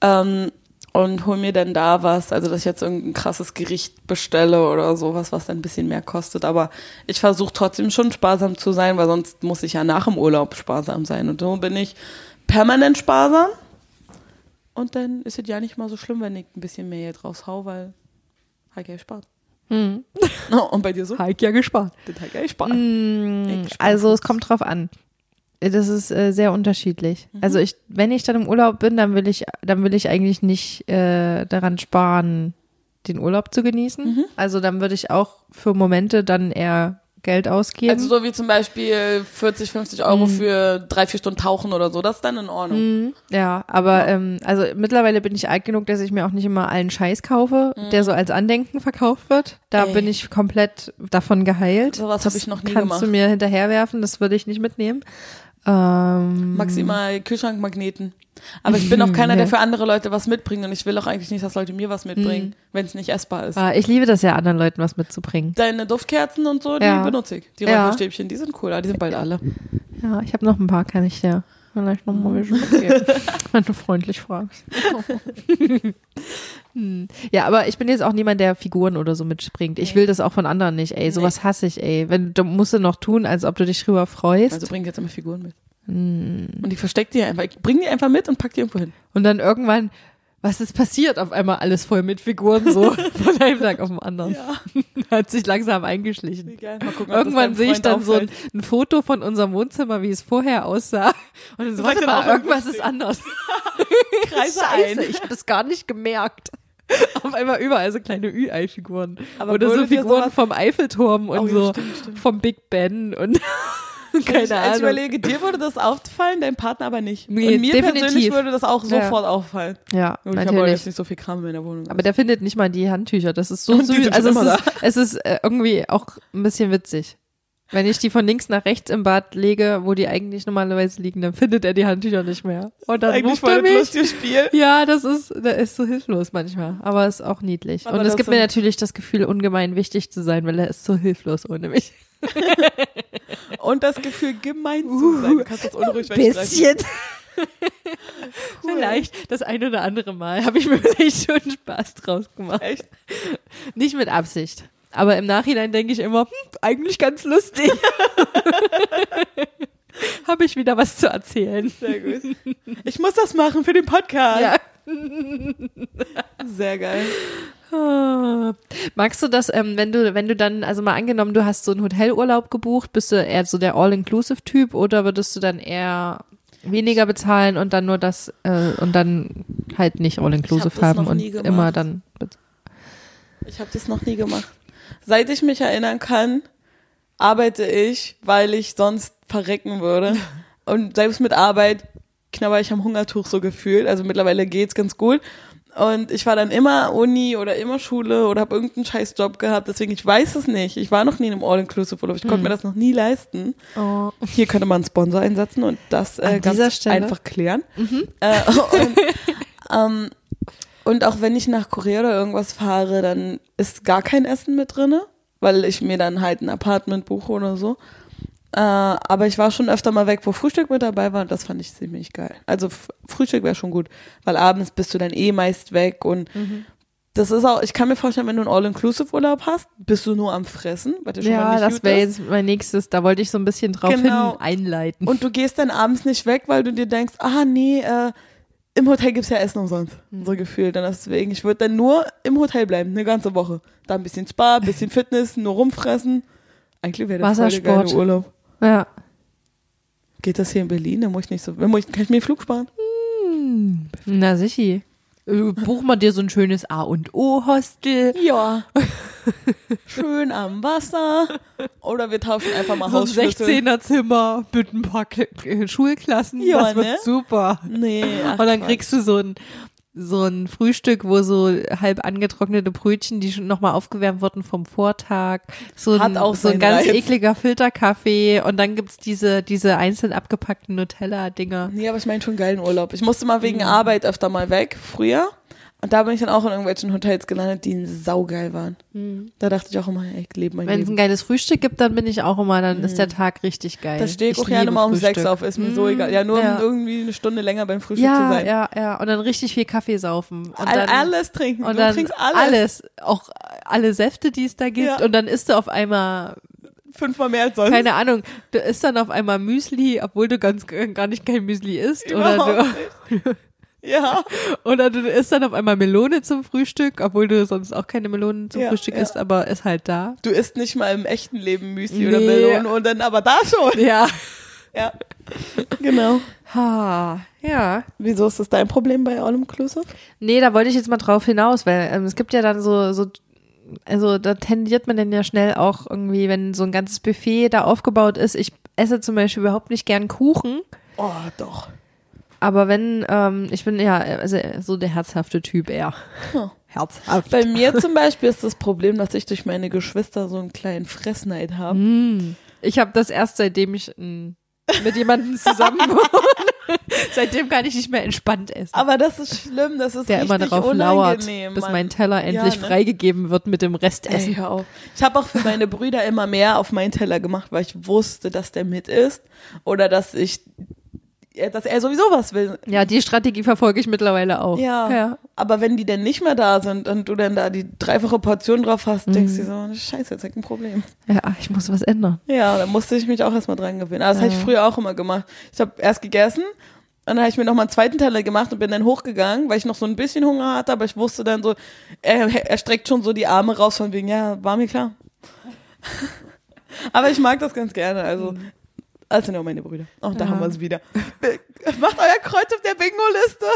S2: Ähm, und hol mir dann da was, also dass ich jetzt irgendein krasses Gericht bestelle oder sowas, was dann ein bisschen mehr kostet. Aber ich versuche trotzdem schon sparsam zu sein, weil sonst muss ich ja nach dem Urlaub sparsam sein. Und so bin ich permanent sparsam. Und dann ist es ja nicht mal so schlimm, wenn ich ein bisschen mehr Geld raushau, weil Heike gespart.
S1: Hm. (laughs)
S2: Und bei dir so?
S1: Heik ja gespart.
S2: Das Heike gespart.
S1: Mm,
S2: Ich spare
S1: Also es kommt drauf an. Das ist äh, sehr unterschiedlich.
S2: Mhm.
S1: Also ich, wenn ich dann im Urlaub bin, dann will ich, dann will ich eigentlich nicht äh, daran sparen, den Urlaub zu genießen.
S2: Mhm.
S1: Also dann würde ich auch für Momente dann eher Geld ausgeben.
S2: Also so wie zum Beispiel 40, 50 Euro für drei, vier Stunden tauchen oder so, das ist dann in Ordnung.
S1: Mhm. Ja, aber ähm, also mittlerweile bin ich alt genug, dass ich mir auch nicht immer allen Scheiß kaufe, der so als Andenken verkauft wird. Da
S2: Mhm. Ey.
S1: bin ich komplett davon geheilt.
S2: Sowas
S1: das
S2: hab ich noch nie
S1: kannst
S2: gemacht.
S1: du mir hinterherwerfen, das würde ich nicht mitnehmen. Ähm,
S2: Maximal Kühlschrankmagneten. Aber ich bin auch (laughs) keiner, der für andere Leute was mitbringt und ich will auch eigentlich nicht, dass Leute mir was mitbringen, wenn es nicht essbar ist.
S1: ah, ich liebe das ja, anderen Leuten was mitzubringen.
S2: Deine Duftkerzen und so, die
S1: Ja.
S2: benutze ich. Die
S1: Ja.
S2: Räucherstäbchen, die sind cool, die sind bald alle.
S1: Ja, ich habe noch ein paar, kann ich dir vielleicht noch mal welche mitgeben, (laughs) wenn du freundlich fragst. (laughs) Hm. Ja, aber ich bin jetzt auch niemand, der Figuren oder so mitbringt. Ich will das auch von anderen nicht, ey. Sowas hasse ich, ey. Wenn du musst du noch tun, als ob du dich drüber freust.
S2: Also bring jetzt immer Figuren mit.
S1: Hm.
S2: Und ich versteck die einfach. Ich bring die einfach mit und pack die irgendwo hin.
S1: Und dann irgendwann, was ist passiert? Auf einmal alles voll mit Figuren, so (laughs) von einem Tag auf den anderen. Hat sich langsam eingeschlichen.
S2: Gucken,
S1: Irgendwann sehe ich dann so ein,
S2: auffällt.
S1: ein Foto von unserem Wohnzimmer, wie es vorher aussah. Und dann so,
S2: Sagt
S1: warte mal, irgendwas ist anders. (laughs)
S2: Kreise
S1: Scheiße,
S2: ein.
S1: ich habe das gar nicht gemerkt. Auf einmal überall so kleine Ü-Ei-Figuren. Oder so Figuren vom Eiffelturm und
S2: Oh ja,
S1: so
S2: stimmt, stimmt.
S1: vom Big Ben und (laughs) keine
S2: ich, ich
S1: Ahnung.
S2: überlege, dir würde das auffallen, deinem Partner aber nicht.
S1: Nee,
S2: und mir
S1: definitiv.
S2: persönlich würde das auch
S1: Ja.
S2: sofort auffallen.
S1: Ja,
S2: Und ich habe aber
S1: natürlich.
S2: jetzt nicht so viel Kram in meiner Wohnung.
S1: Aber der findet nicht mal die Handtücher. Das ist so (laughs) süß. Also es ist, es ist äh, irgendwie auch ein bisschen witzig. Wenn ich die von links nach rechts im Bad lege, wo die eigentlich normalerweise liegen, dann findet er die Handtücher nicht mehr. Und dann
S2: eigentlich
S1: ruft
S2: voll
S1: er
S2: das
S1: mich.
S2: lustige Spiel.
S1: Ja, das ist, der ist so hilflos manchmal. Aber ist auch niedlich.
S2: Aber
S1: Und es
S2: das
S1: gibt mir natürlich das Gefühl, ungemein wichtig zu sein, weil er ist so hilflos ohne mich. (laughs)
S2: Und das Gefühl, gemein zu sein. Du kannst das unruhig wegstreichen.
S1: Bisschen. (laughs) Vielleicht das ein oder andere Mal habe ich mir (laughs) vielleicht schon Spaß draus gemacht.
S2: Echt?
S1: Nicht mit Absicht. Aber im Nachhinein denke ich immer, hm, eigentlich ganz lustig. (laughs) habe ich wieder was zu erzählen.
S2: Sehr gut. Ich muss das machen für den Podcast.
S1: Ja.
S2: Sehr geil. (laughs)
S1: Magst du das, ähm, wenn du, wenn du dann, also mal angenommen, du hast so einen Hotelurlaub gebucht, bist du eher so der All-Inclusive-Typ oder würdest du dann eher weniger bezahlen und dann nur das äh, und dann halt nicht
S2: Ich hab
S1: All-Inclusive
S2: das
S1: haben und immer dann
S2: Ich habe das noch nie gemacht. Seit ich mich erinnern kann, arbeite ich, weil ich sonst verrecken würde. (laughs) Und selbst mit Arbeit knabber ich am Hungertuch so gefühlt. Also mittlerweile geht's ganz gut. Und ich war dann immer Uni oder immer Schule oder habe irgendeinen scheiß Job gehabt. Deswegen, ich weiß es nicht. Ich war noch nie in einem All-Inclusive-Urlaub. Ich konnte mir das noch nie leisten.
S1: Oh.
S2: Hier könnte man einen Sponsor einsetzen und das äh,
S1: An
S2: ganz einfach klären. Äh, (laughs) und, (laughs) ähm, und auch wenn ich nach Korea oder irgendwas fahre, dann ist gar kein Essen mit drinne, weil ich mir dann halt ein Apartment buche oder so. Äh, aber ich war schon öfter mal weg, wo Frühstück mit dabei war und das fand ich ziemlich geil. Also Frühstück wäre schon gut, weil abends bist du dann eh meist weg und das ist auch, ich kann mir vorstellen, wenn du einen All-Inclusive-Urlaub hast, bist du nur am Fressen, weil schon mal
S1: Ja,
S2: nicht
S1: das wäre jetzt mein nächstes. Da wollte ich so ein bisschen drauf
S2: Genau.
S1: hin einleiten.
S2: Und du gehst dann abends nicht weg, weil du dir denkst, ah nee, äh, im Hotel gibt's ja Essen umsonst.
S1: Hm.
S2: So gefühlt. Und deswegen, ich würde dann nur im Hotel bleiben, eine ganze Woche. Da ein bisschen Spa, ein bisschen Fitness, nur rumfressen. Eigentlich wäre das voll der. Urlaub.
S1: ja.
S2: Geht das hier in Berlin? Da muss ich nicht so, da muss ich, kann ich mir den Flug sparen?
S1: Na sicher. Äh, Buch mal dir so ein schönes A und O Hostel.
S2: Ja. (laughs) Schön am Wasser. Oder wir tauschen einfach mal
S1: So ein
S2: Hausschlüssel.
S1: 16er Zimmer mit ein paar K Schulklassen.
S2: Ja,
S1: das wird
S2: ne?
S1: super.
S2: Nee. ach,
S1: Und dann kriegst du so ein so ein Frühstück, wo so halb angetrocknete Brötchen, die schon nochmal aufgewärmt wurden vom Vortag, so ein,
S2: Hat auch
S1: so ein ganz
S2: Reiz.
S1: ekliger Filterkaffee und dann gibt's diese, diese einzeln abgepackten Nutella-Dinger.
S2: Nee, aber ich meine schon geilen Urlaub. Ich musste mal wegen Arbeit öfter mal weg, früher. Und da bin ich dann auch in irgendwelchen Hotels gelandet, die saugeil waren. Da dachte ich auch immer, ey, ich lebe mein
S1: Wenn es ein geiles Frühstück gibt, dann bin ich auch immer, dann ist der Tag richtig geil.
S2: Da stehe ich, auch
S1: liebe
S2: gerne mal um
S1: Frühstück.
S2: sechs auf, ist mir so egal. Ja, nur
S1: Ja.
S2: um irgendwie eine Stunde länger beim Frühstück zu
S1: Ja,
S2: sein.
S1: ja, ja. Und dann richtig viel Kaffee saufen. Und
S2: All,
S1: dann,
S2: alles trinken.
S1: und
S2: du
S1: dann
S2: trinkst alles.
S1: alles. Auch alle Säfte, die es da gibt.
S2: Ja.
S1: Und dann isst du auf einmal
S2: Fünfmal mehr als sonst.
S1: keine Ahnung, du isst dann auf einmal Müsli, obwohl du ganz gar nicht kein Müsli isst. Oder
S2: Überhaupt
S1: du, (laughs)
S2: Ja.
S1: oder du isst dann auf einmal Melone zum Frühstück, obwohl du sonst auch keine Melonen zum
S2: Ja,
S1: Frühstück
S2: ja.
S1: isst, aber ist halt da.
S2: Du isst nicht mal im echten Leben Müsli
S1: Nee.
S2: oder Melone und dann aber da schon.
S1: Ja.
S2: Ja. Genau.
S1: Ha, ja.
S2: Wieso ist das dein Problem bei All Inclusive?
S1: Nee, da wollte ich jetzt mal drauf hinaus, weil ähm, es gibt ja dann so, so, also da tendiert man dann ja schnell auch irgendwie, wenn so ein ganzes Buffet da aufgebaut ist. Ich esse zum Beispiel überhaupt nicht gern Kuchen,
S2: Oh, doch.
S1: Aber wenn, ähm, ich bin ja also so der herzhafte Typ eher.
S2: Hm.
S1: Herzhaft.
S2: Bei mir zum Beispiel ist das Problem, dass ich durch meine Geschwister so einen kleinen Fressneid habe.
S1: Mm. Ich habe das erst seitdem ich mm, mit jemandem zusammen (laughs) wohne. seitdem kann ich nicht mehr entspannt essen.
S2: Aber das ist schlimm, das ist
S1: der
S2: richtig
S1: immer darauf lauert,
S2: unangenehm.
S1: bis
S2: Mann.
S1: mein Teller endlich
S2: Ja, ne?
S1: freigegeben wird mit dem
S2: Ey,
S1: Restessen.
S2: hör auf. Ich habe auch für meine Brüder immer mehr auf meinen Teller gemacht, weil ich wusste, dass der mit ist oder dass ich, dass er sowieso was will.
S1: Ja, die Strategie verfolge ich mittlerweile auch.
S2: Ja.
S1: ja.
S2: Aber wenn die dann nicht mehr da sind und du dann da die dreifache Portion drauf hast, denkst du dir so, scheiße, jetzt hab ich ein Problem.
S1: Ja, ich muss was ändern.
S2: Ja, da musste ich mich auch erstmal dran gewöhnen. Aber das habe ich früher auch immer gemacht. Ich habe erst gegessen und dann habe ich mir noch mal einen zweiten Teller gemacht und bin dann hochgegangen, weil ich noch so ein bisschen Hunger hatte, aber ich wusste dann so, er, er streckt schon so die Arme raus von wegen, ja, war mir klar. (laughs) aber ich mag das ganz gerne, also also auch meine Brüder. Auch da
S1: Ja.
S2: haben wir es wieder. Macht euer Kreuz auf der Bingo-Liste.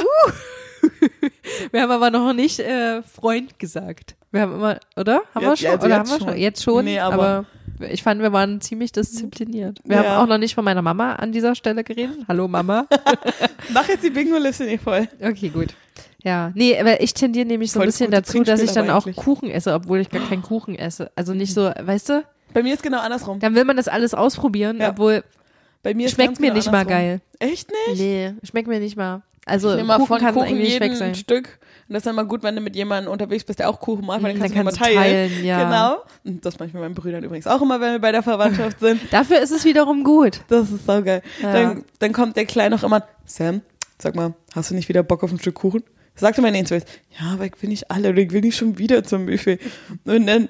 S2: (laughs)
S1: Wir haben aber noch nicht äh, Freund gesagt. Wir haben immer, oder? Haben wir
S2: Jetzt-
S1: schon?
S2: also
S1: oder
S2: jetzt
S1: haben wir schon? Jetzt schon.
S2: Nee,
S1: aber,
S2: aber-
S1: ich fand, wir waren ziemlich diszipliniert. Wir
S2: Ja.
S1: haben auch noch nicht von meiner Mama an dieser Stelle geredet. Hallo Mama. (laughs)
S2: Mach jetzt die Bingo-Liste nicht voll.
S1: okay, gut. Ja, nee, aber ich tendiere nämlich so ein
S2: Voll das
S1: bisschen dazu, dass ich dann auch
S2: eigentlich.
S1: Kuchen esse, obwohl ich gar keinen (gasps) Kuchen esse. Also nicht so, weißt du?
S2: Bei mir ist genau andersrum.
S1: Dann will man das alles ausprobieren,
S2: Ja.
S1: obwohl
S2: Bei mir
S1: schmeckt mir
S2: genau
S1: nicht mal geil.
S2: Echt nicht?
S1: Nee, schmeckt mir nicht mal. Also
S2: Ich
S1: Kuchen
S2: von
S1: kann
S2: Kuchen
S1: eigentlich
S2: jeden
S1: weg sein.
S2: ein Stück. Und das ist dann mal gut, wenn du mit jemandem unterwegs bist, der auch Kuchen macht, weil
S1: Mhm,
S2: dann kannst
S1: dann
S2: du
S1: kannst
S2: immer
S1: du
S2: teilen.
S1: teilen, ja.
S2: Genau. Und das mache ich mit meinen Brüdern übrigens auch immer, wenn wir bei der Verwandtschaft (laughs) sind.
S1: Dafür ist es wiederum gut.
S2: Das ist saugeil.
S1: Ja.
S2: Dann, dann kommt der Kleine auch immer, Sam, sag mal, hast du nicht wieder Bock auf ein Stück Kuchen? Sagte mein Inzwitz, ja, aber ich will nicht alle oder ich will nicht schon wieder zum Buffet. Und dann,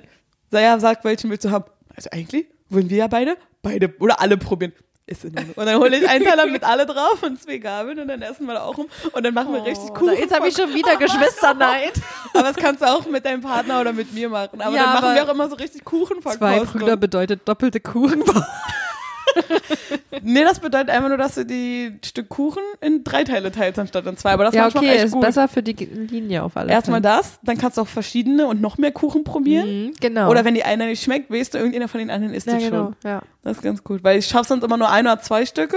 S2: sag ja, sag, welchen willst du haben? Also eigentlich wollen wir ja beide, beide oder alle probieren. Ist in Ordnung. Und dann hole ich einen Teller (laughs) mit alle drauf und zwei Gabeln und dann essen wir da auch rum und dann machen wir richtig Kuchen.
S1: Jetzt habe ich schon wieder (laughs) Geschwisterneid.
S2: Aber das kannst du auch mit deinem Partner oder mit mir machen. Aber
S1: Ja,
S2: dann machen wir auch immer so richtig Kuchen
S1: Zwei Brüder bedeutet doppelte Kuchen. (laughs)
S2: Nee, das bedeutet einfach nur, dass du die Stück Kuchen in drei Teile teilst anstatt in zwei. Aber das
S1: ja,
S2: macht schon
S1: okay,
S2: echt
S1: ist
S2: gut.
S1: besser für die Linie auf alle
S2: Erstmal
S1: Fälle.
S2: das, dann kannst du auch verschiedene und noch mehr Kuchen probieren.
S1: Mhm, genau.
S2: Oder wenn die einer nicht schmeckt, weißt du, irgendeiner von den anderen isst
S1: ja,
S2: das
S1: genau.
S2: schon.
S1: Ja.
S2: Das ist ganz gut. Weil ich schaffe sonst immer nur ein oder zwei Stücke.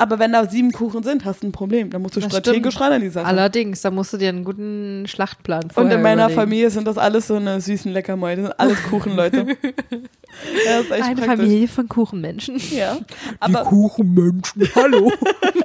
S2: Aber wenn da sieben Kuchen sind, hast du ein Problem. Da musst du
S1: Das
S2: strategisch
S1: stimmt.
S2: ran an die Sache.
S1: Allerdings, da musst du dir einen guten Schlachtplan
S2: Und
S1: vorher
S2: in meiner
S1: überlegen.
S2: Familie sind das alles so eine süßen Leckermäude. Das sind alles Kuchenleute. (laughs) ja,
S1: Eine
S2: praktisch.
S1: Familie von Kuchenmenschen.
S2: Ja. Aber,
S1: Kuchenmenschen, hallo.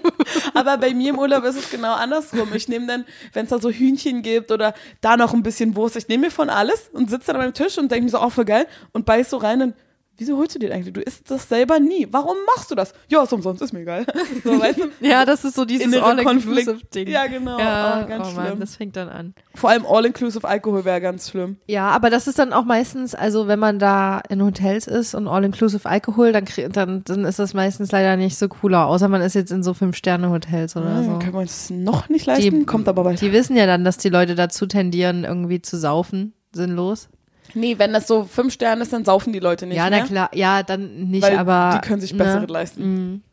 S1: (laughs)
S2: aber bei mir im Urlaub ist es genau andersrum. Ich nehme dann, wenn es da so Hühnchen gibt oder da noch ein bisschen Wurst, ich nehme mir von alles und sitze dann am Tisch und denke mir so, oh, voll geil und beiß so rein und wieso holst du dir eigentlich? Du isst das selber nie. Warum machst du das? Ja, ist umsonst, ist mir egal. (laughs) So, weißt du?
S1: Ja, das ist so dieses All-Inclusive-Ding.
S2: Ja, genau.
S1: Ja,
S2: oh, ganz
S1: oh
S2: schlimm.
S1: Mann, das fängt dann an.
S2: Vor allem All-Inclusive Alkohol wäre ganz schlimm.
S1: Ja, aber das ist dann auch meistens, also wenn man da in Hotels ist und All-Inclusive Alkohol, dann, dann, dann ist das meistens leider nicht so cooler, außer man ist jetzt in so Fünf-Sterne-Hotels oder
S2: Ah,
S1: so.
S2: Können wir uns noch nicht leisten? Kommt aber bald.
S1: Die wissen ja dann, dass die Leute dazu tendieren, irgendwie zu saufen, sinnlos.
S2: Nee, wenn das so fünf Sterne ist, dann saufen die Leute nicht
S1: ja,
S2: mehr.
S1: na klar, ja, dann nicht,
S2: weil
S1: aber.
S2: die können sich
S1: ne?
S2: bessere leisten.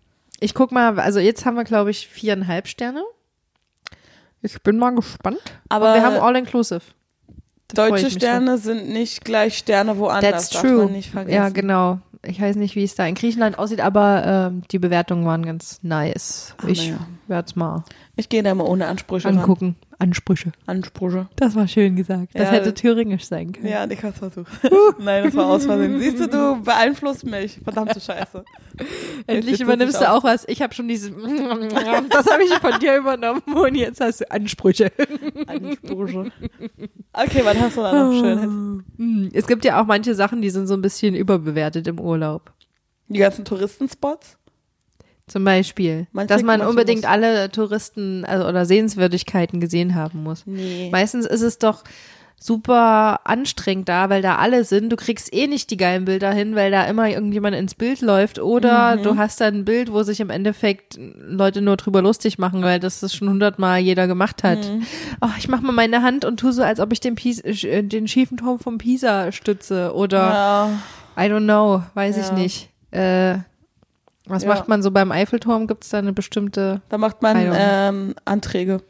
S1: Ich guck mal, also jetzt haben wir, glaube ich, viereinhalb Sterne. Ich bin mal gespannt.
S2: Aber
S1: Und wir haben All-Inclusive.
S2: Deutsche Sterne sind nicht gleich Sterne woanders.
S1: That's
S2: darf
S1: true.
S2: man nicht vergessen.
S1: Ja, genau. Ich weiß nicht, wie es da in Griechenland aussieht, aber ähm, die Bewertungen waren ganz nice.
S2: Ah,
S1: ich
S2: na ja.
S1: Werde es mal
S2: Ich gehe da mal ohne Ansprüche ran.
S1: angucken. Ansprüche.
S2: Ansprüche.
S1: Das war schön gesagt. Das
S2: Ja.
S1: hätte thüringisch sein können.
S2: Ja, ich hab's versucht. Nein, das war aus Versehen. Siehst du, du beeinflusst mich. Verdammte Scheiße.
S1: Endlich
S2: Jetzt
S1: übernimmst du auch was. Ich habe schon diese. (laughs) das habe ich von dir übernommen und jetzt hast du Ansprüche.
S2: Ansprüche. Okay, was hast du da noch Schönes?
S1: Hm, Es gibt ja auch manche Sachen, die sind so ein bisschen überbewertet im Urlaub.
S2: Die ganzen Touristenspots?
S1: Zum Beispiel,
S2: Manche-
S1: dass man unbedingt
S2: muss.
S1: alle Touristen also, oder Sehenswürdigkeiten gesehen haben muss.
S2: Nee.
S1: Meistens ist es doch super anstrengend da, weil da alle sind. Du kriegst eh nicht die geilen Bilder hin, weil da immer irgendjemand ins Bild läuft. Oder
S2: Mhm.
S1: du hast dann ein Bild, wo sich im Endeffekt Leute nur drüber lustig machen, weil das das schon hundertmal jeder gemacht hat.
S2: Mhm.
S1: Oh, ich mach mal meine Hand und tu so, als ob ich den, Pis äh, den schiefen Turm vom Pisa stütze. Oder
S2: Ja.
S1: I don't know, weiß ich
S2: Ja.
S1: nicht. Äh, was
S2: Ja.
S1: macht man so beim Eiffelturm? Gibt es da eine bestimmte
S2: Da macht man ähm, Anträge.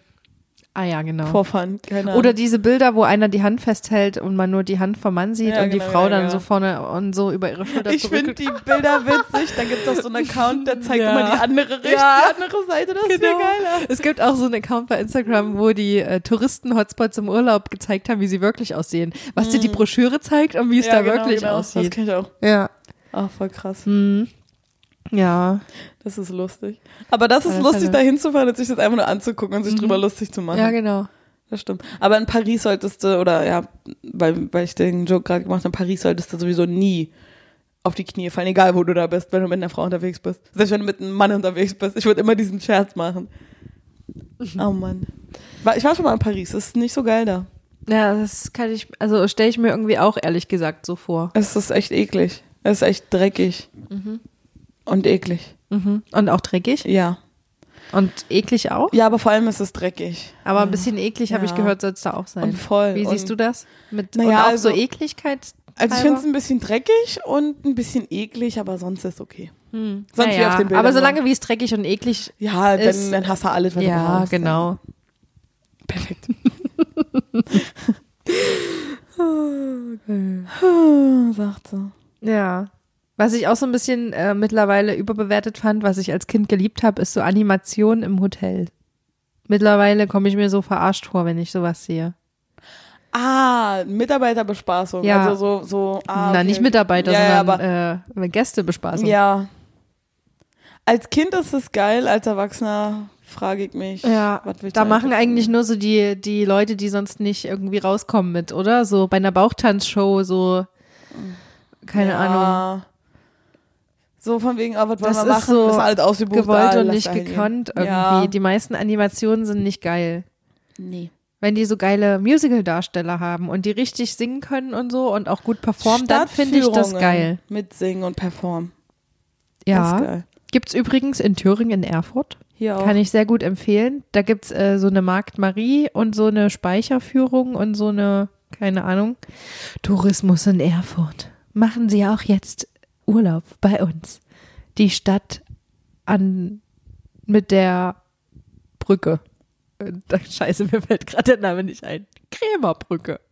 S1: Ah ja, genau.
S2: Fun. Keine.
S1: Oder diese Bilder, wo einer die Hand festhält und man nur die Hand vom Mann sieht
S2: Ja,
S1: und die
S2: genau,
S1: Frau
S2: ja,
S1: dann
S2: genau.
S1: so vorne und so über ihre (laughs) Schulter
S2: ich finde die Bilder witzig. Da gibt es auch so einen Account, der zeigt (laughs)
S1: Ja.
S2: immer die andere Richtung,
S1: Ja.
S2: die andere Seite. Das ist
S1: Genau.
S2: ja geiler.
S1: Es gibt auch so einen Account bei Instagram, wo die äh, Touristen-Hotspots im Urlaub gezeigt haben, wie sie wirklich aussehen. Was dir die Broschüre zeigt und wie es
S2: Mhm. Ja,
S1: da
S2: genau,
S1: wirklich
S2: genau. Das
S1: aussieht.
S2: kenne ich auch.
S1: Ja.
S2: Ah, voll krass.
S1: Hm. Ja.
S2: Das ist lustig. Aber das ist
S1: Alle
S2: lustig,
S1: Fälle.
S2: da hinzufahren und sich das einfach nur anzugucken und sich drüber lustig zu machen.
S1: Ja, genau.
S2: Das stimmt. Aber in Paris solltest du, oder ja, weil, weil ich den Joke gerade gemacht habe, in Paris solltest du sowieso nie auf die Knie fallen, egal wo du da bist, wenn du mit einer Frau unterwegs bist. Selbst wenn du mit einem Mann unterwegs bist. Ich würde immer diesen Scherz machen. (laughs) Oh Mann. Ich war schon mal in Paris, es ist nicht so geil da.
S1: Ja, das kann ich, also stelle ich mir irgendwie auch ehrlich gesagt so vor.
S2: Es ist echt eklig. Es ist echt dreckig. Und eklig.
S1: Mhm. Und auch dreckig.
S2: Ja.
S1: Und eklig auch.
S2: Ja, aber vor allem ist es dreckig.
S1: Aber ein bisschen eklig, habe ich
S2: Ja.
S1: gehört, soll es da auch sein.
S2: Und voll.
S1: Wie siehst
S2: Und-
S1: du das? Mit,
S2: Naja, also-
S1: so Ekligkeit?
S2: Also ich finde es ein bisschen dreckig und ein bisschen eklig, aber sonst ist okay.
S1: Hm.
S2: Sonst wie
S1: naja,
S2: auf den Bildern
S1: aber solange wie es dreckig und eklig
S2: Ja, dann,
S1: Ist-
S2: dann hast du alles, was du
S1: Ja,
S2: brauchst.
S1: genau.
S2: Perfekt. (laughs) (laughs) Sagt sie.
S1: Ja. Was ich auch so ein bisschen äh, mittlerweile überbewertet fand, was ich als Kind geliebt habe, ist so Animation im Hotel. Mittlerweile komme ich mir so verarscht vor, wenn ich sowas sehe.
S2: Ah, Mitarbeiterbespaßung.
S1: Ja.
S2: Also so, so ah,
S1: Na,
S2: okay.
S1: nicht Mitarbeiter,
S2: ja, ja,
S1: sondern äh, Gästebespaßung.
S2: Ja. Als Kind ist es geil, als Erwachsener frage ich mich,
S1: Ja,
S2: was will ich
S1: da machen
S2: eigentlich
S1: eigentlich nur so die, die Leute, die sonst nicht irgendwie rauskommen mit, oder? So bei einer Bauchtanzshow, so, keine
S2: ja.
S1: Ahnung,
S2: So von wegen, ah, was wollen
S1: Das
S2: wir
S1: ist
S2: machen?
S1: so
S2: das ist alles ausgebucht.
S1: gewollt und nicht gekonnt irgendwie.
S2: Ja.
S1: Die meisten Animationen sind nicht geil.
S2: Nee.
S1: Wenn die so geile Musical-Darsteller haben und die richtig singen können und so und auch gut performen, dann finde ich das geil.
S2: Mit Singen und Performen.
S1: Ja.
S2: geil.
S1: Gibt's übrigens in Thüringen in Erfurt.
S2: Hier auch.
S1: Kann ich sehr gut empfehlen. Da gibt's äh, so eine Markt Marie und so eine Speicherführung und so eine, keine Ahnung, Tourismus in Erfurt. Machen Sie auch jetzt Urlaub bei uns. Die Stadt an mit der Brücke. Äh, (laughs) Scheiße, mir fällt gerade der Name nicht ein. Krämerbrücke. (laughs)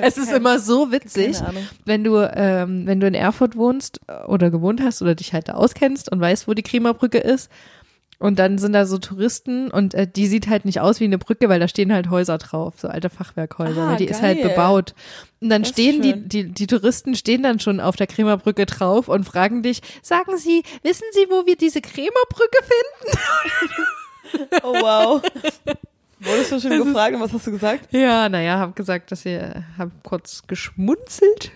S1: Es ist immer so witzig, wenn du, ähm, wenn du in Erfurt wohnst oder gewohnt hast oder dich halt da auskennst und weißt, wo die Krämerbrücke ist, Und dann sind da so Touristen und äh, die sieht halt nicht aus wie eine Brücke, weil da stehen halt Häuser drauf, so alte Fachwerkhäuser.
S2: Ah,
S1: weil die ist halt
S2: geil.
S1: bebaut. Und dann
S2: Das
S1: stehen die, die, die Touristen stehen dann schon auf der Krämerbrücke drauf und fragen dich, sagen Sie, wissen Sie, wo wir diese Krämerbrücke finden? (laughs)
S2: Oh wow. Wurdest du schon gefragt und was hast du gesagt?
S1: Ja, naja, hab gesagt, dass ihr, hab kurz geschmunzelt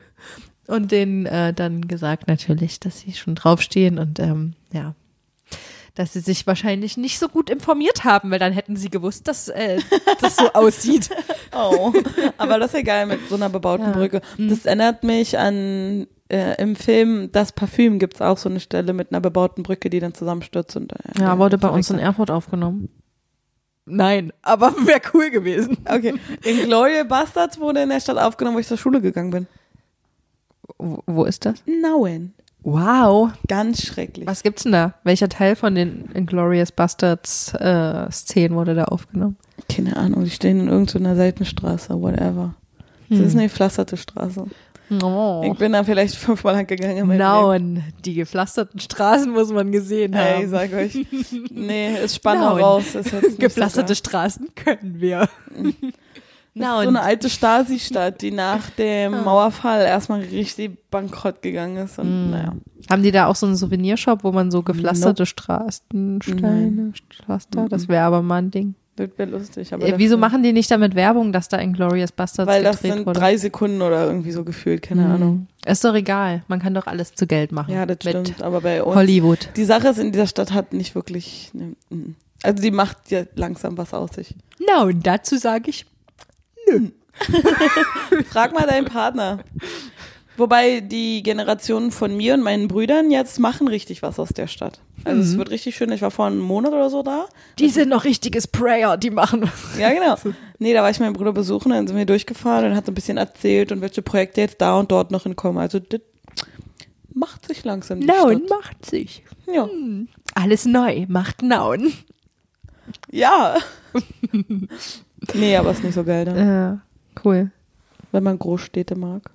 S1: (laughs) und denen äh, dann gesagt natürlich, dass sie schon draufstehen und ähm, ja, dass sie sich wahrscheinlich nicht so gut informiert haben, weil dann hätten sie gewusst, dass äh, das so aussieht. (laughs)
S2: Oh, aber das ist ja geil mit so einer bebauten
S1: Ja.
S2: Brücke. Das erinnert mich an äh, im Film Das Parfüm gibt's auch so eine Stelle mit einer bebauten Brücke, die dann zusammenstürzt und äh,
S1: Ja, wurde bei uns in. Erfurt aufgenommen. Nein, aber (laughs) wäre cool gewesen.
S2: Okay, in Gloria Bastards wurde in der Stadt aufgenommen, wo ich zur Schule gegangen bin.
S1: Wo, wo ist das?
S2: Nauen.
S1: Wow.
S2: Ganz schrecklich.
S1: Was gibt's denn da? Welcher Teil von den Inglourious Bastards äh, Szenen wurde da aufgenommen?
S2: Keine Ahnung, die stehen in irgendeiner Seitenstraße, whatever. Das ist eine gepflasterte Straße.
S1: Oh.
S2: Ich bin da vielleicht fünfmal lang gegangen.
S1: Nauen. Die gepflasterten Straßen muss man gesehen haben.
S2: sag euch. (laughs) Nee, ist spannend raus. Ist
S1: Gepflasterte
S2: so
S1: Straßen können wir. (laughs)
S2: Ist so eine alte Stasi-Stadt, die nach dem Mauerfall erstmal richtig bankrott gegangen ist. Und naja.
S1: Haben die da auch so einen Souvenirshop, wo man so gepflasterte Straßensteine pflastert? Das wäre aber mal ein Ding.
S2: Das wäre lustig. Aber
S1: Äh, Wieso machen die nicht damit Werbung, dass da Inglourious Bastards
S2: Weil das sind
S1: wurde?
S2: drei Sekunden oder irgendwie so gefühlt, keine
S1: Mhm.
S2: Ahnung.
S1: Ist doch egal. Man kann doch alles zu Geld machen.
S2: Ja, das stimmt. Aber bei uns.
S1: Hollywood.
S2: Die Sache ist, in dieser Stadt hat nicht wirklich. Ne, mm. also die macht ja langsam was aus sich.
S1: Na, und dazu sage ich, (laughs)
S2: Frag mal deinen Partner. Wobei die Generationen von mir und meinen Brüdern jetzt machen richtig was aus der Stadt. Also es wird richtig schön. Ich war vor einem Monat oder so da.
S1: die sind noch richtiges Prayer, die machen was.
S2: Ja, genau. Nee, da war ich meinen Bruder besuchen, dann sind wir durchgefahren und hat so ein bisschen erzählt und welche Projekte jetzt da und dort noch hinkommen. Also das macht sich langsam die
S1: Nauen
S2: Stadt.
S1: macht sich.
S2: Ja.
S1: Alles neu macht Nauen.
S2: ja. (laughs) nee, aber ist nicht so geil da,
S1: Ja, cool.
S2: wenn man Großstädte mag.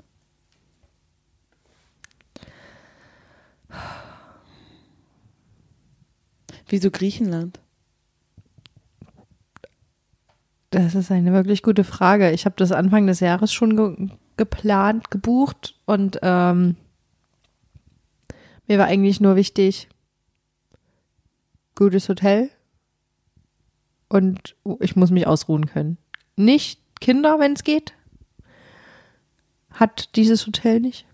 S2: Wieso Griechenland?
S1: Das ist eine wirklich gute Frage. Ich habe das Anfang des Jahres schon ge geplant, gebucht und ähm, mir war eigentlich nur wichtig, gutes Hotel und ich muss mich ausruhen können. Nicht Kinder, wenn es geht. Hat dieses Hotel nicht.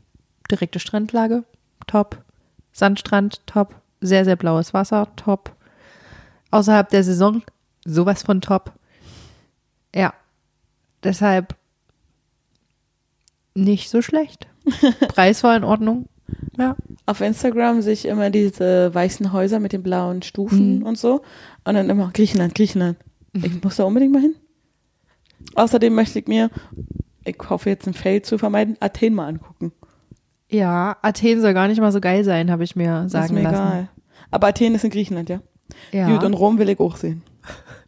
S1: Direkte Strandlage, top. Sandstrand, top. Sehr, sehr blaues Wasser, top. Außerhalb der Saison, sowas von top. Ja, deshalb nicht so schlecht. (laughs) Preis war in Ordnung. Ja.
S2: Auf Instagram sehe ich immer diese weißen Häuser mit den blauen Stufen und so. Und dann immer Griechenland, Griechenland. Ich muss da unbedingt mal hin. Außerdem möchte ich mir, ich hoffe jetzt ein Fail zu vermeiden, Athen mal angucken.
S1: Ja, Athen soll gar nicht mal so geil sein, habe ich mir
S2: Das ist
S1: sagen
S2: mir
S1: lassen.
S2: egal. Aber Athen ist in Griechenland, ja.
S1: Ja,
S2: Gut, und Rom will ich auch sehen.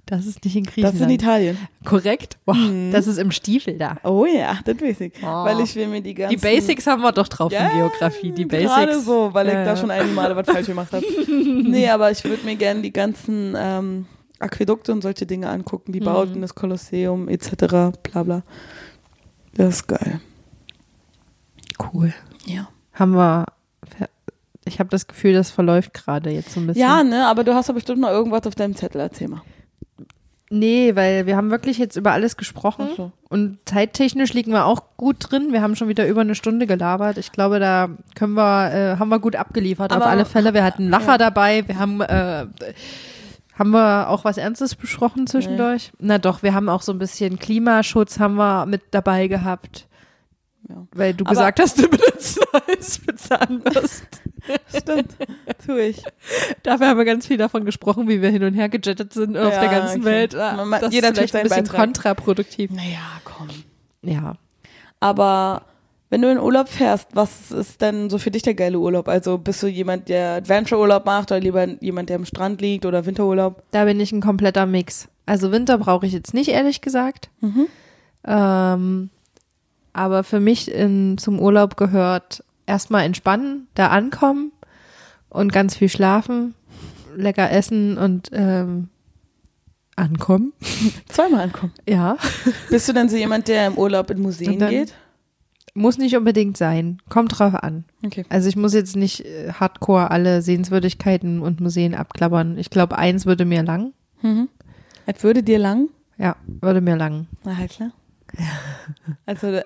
S1: Das ist nicht in
S2: Das
S1: Griechenland.
S2: ist in Italien.
S1: Korrekt? Wow, Das ist im Stiefel da.
S2: Oh ja, das weiß ich.
S1: Oh.
S2: Weil ich will mir die ganzen...
S1: Die Basics haben wir doch drauf
S2: Ja,
S1: in Geografie. Die Basics.
S2: Gerade so, weil ich
S1: Ja,
S2: da
S1: ja.
S2: schon einige Male was falsch gemacht habe. (laughs) nee, aber ich würde mir gerne die ganzen ähm, Aquädukte und solche Dinge angucken,
S1: Mhm.
S2: die Bauten, das Kolosseum etc. bla bla. Das ist geil.
S1: Cool.
S2: Ja.
S1: Haben wir. Ich habe das Gefühl, das verläuft gerade jetzt so ein bisschen.
S2: Ja, ne, aber du hast doch bestimmt noch irgendwas auf deinem Zettel, erzähl mal.
S1: Nee, weil wir haben wirklich jetzt über alles gesprochen.
S2: So.
S1: Und zeittechnisch liegen wir auch gut drin. Wir haben schon wieder über eine Stunde gelabert. Ich glaube, da können wir, äh, haben wir gut abgeliefert.
S2: Aber-
S1: auf alle Fälle. Wir hatten Lacher dabei. Wir haben, äh, haben wir auch was Ernstes besprochen zwischendurch? Na doch, wir haben auch so ein bisschen Klimaschutz haben wir mit dabei gehabt.
S2: Ja.
S1: Weil du
S2: Aber-
S1: gesagt hast, du benutzt Neues für Zahnbürsten.
S2: Stimmt, (laughs) tu ich.
S1: Dafür haben wir ganz viel davon gesprochen, wie wir hin und her gejettet sind auf
S2: Ja,
S1: der ganzen
S2: okay.
S1: Welt. Ah,
S2: Man- man-
S1: Das
S2: jeder
S1: ist vielleicht ein bisschen
S2: Beitrag.
S1: kontraproduktiv.
S2: Naja, komm.
S1: Ja.
S2: Aber wenn du in Urlaub fährst, was ist denn so für dich der geile Urlaub? Also bist du jemand, der Adventure-Urlaub macht oder lieber jemand, der am Strand liegt oder Winterurlaub?
S1: Da bin ich ein kompletter Mix. Also Winter brauche ich jetzt nicht, ehrlich gesagt.
S2: Mhm.
S1: Ähm, aber für mich in, zum Urlaub gehört erstmal entspannen, da ankommen und ganz viel schlafen. lecker essen und ähm, ankommen. (laughs)
S2: Zweimal ankommen.
S1: Ja.
S2: Bist du denn so jemand, der im Urlaub in Museen
S1: dann-
S2: geht?
S1: Muss nicht unbedingt sein. Kommt drauf an.
S2: Okay.
S1: Also ich muss jetzt nicht äh, hardcore alle Sehenswürdigkeiten und Museen abklappern. Ich glaube, eins würde mir lang.
S2: Mhm. Es würde dir lang?
S1: Ja, würde mir lang.
S2: Na halt klar. Also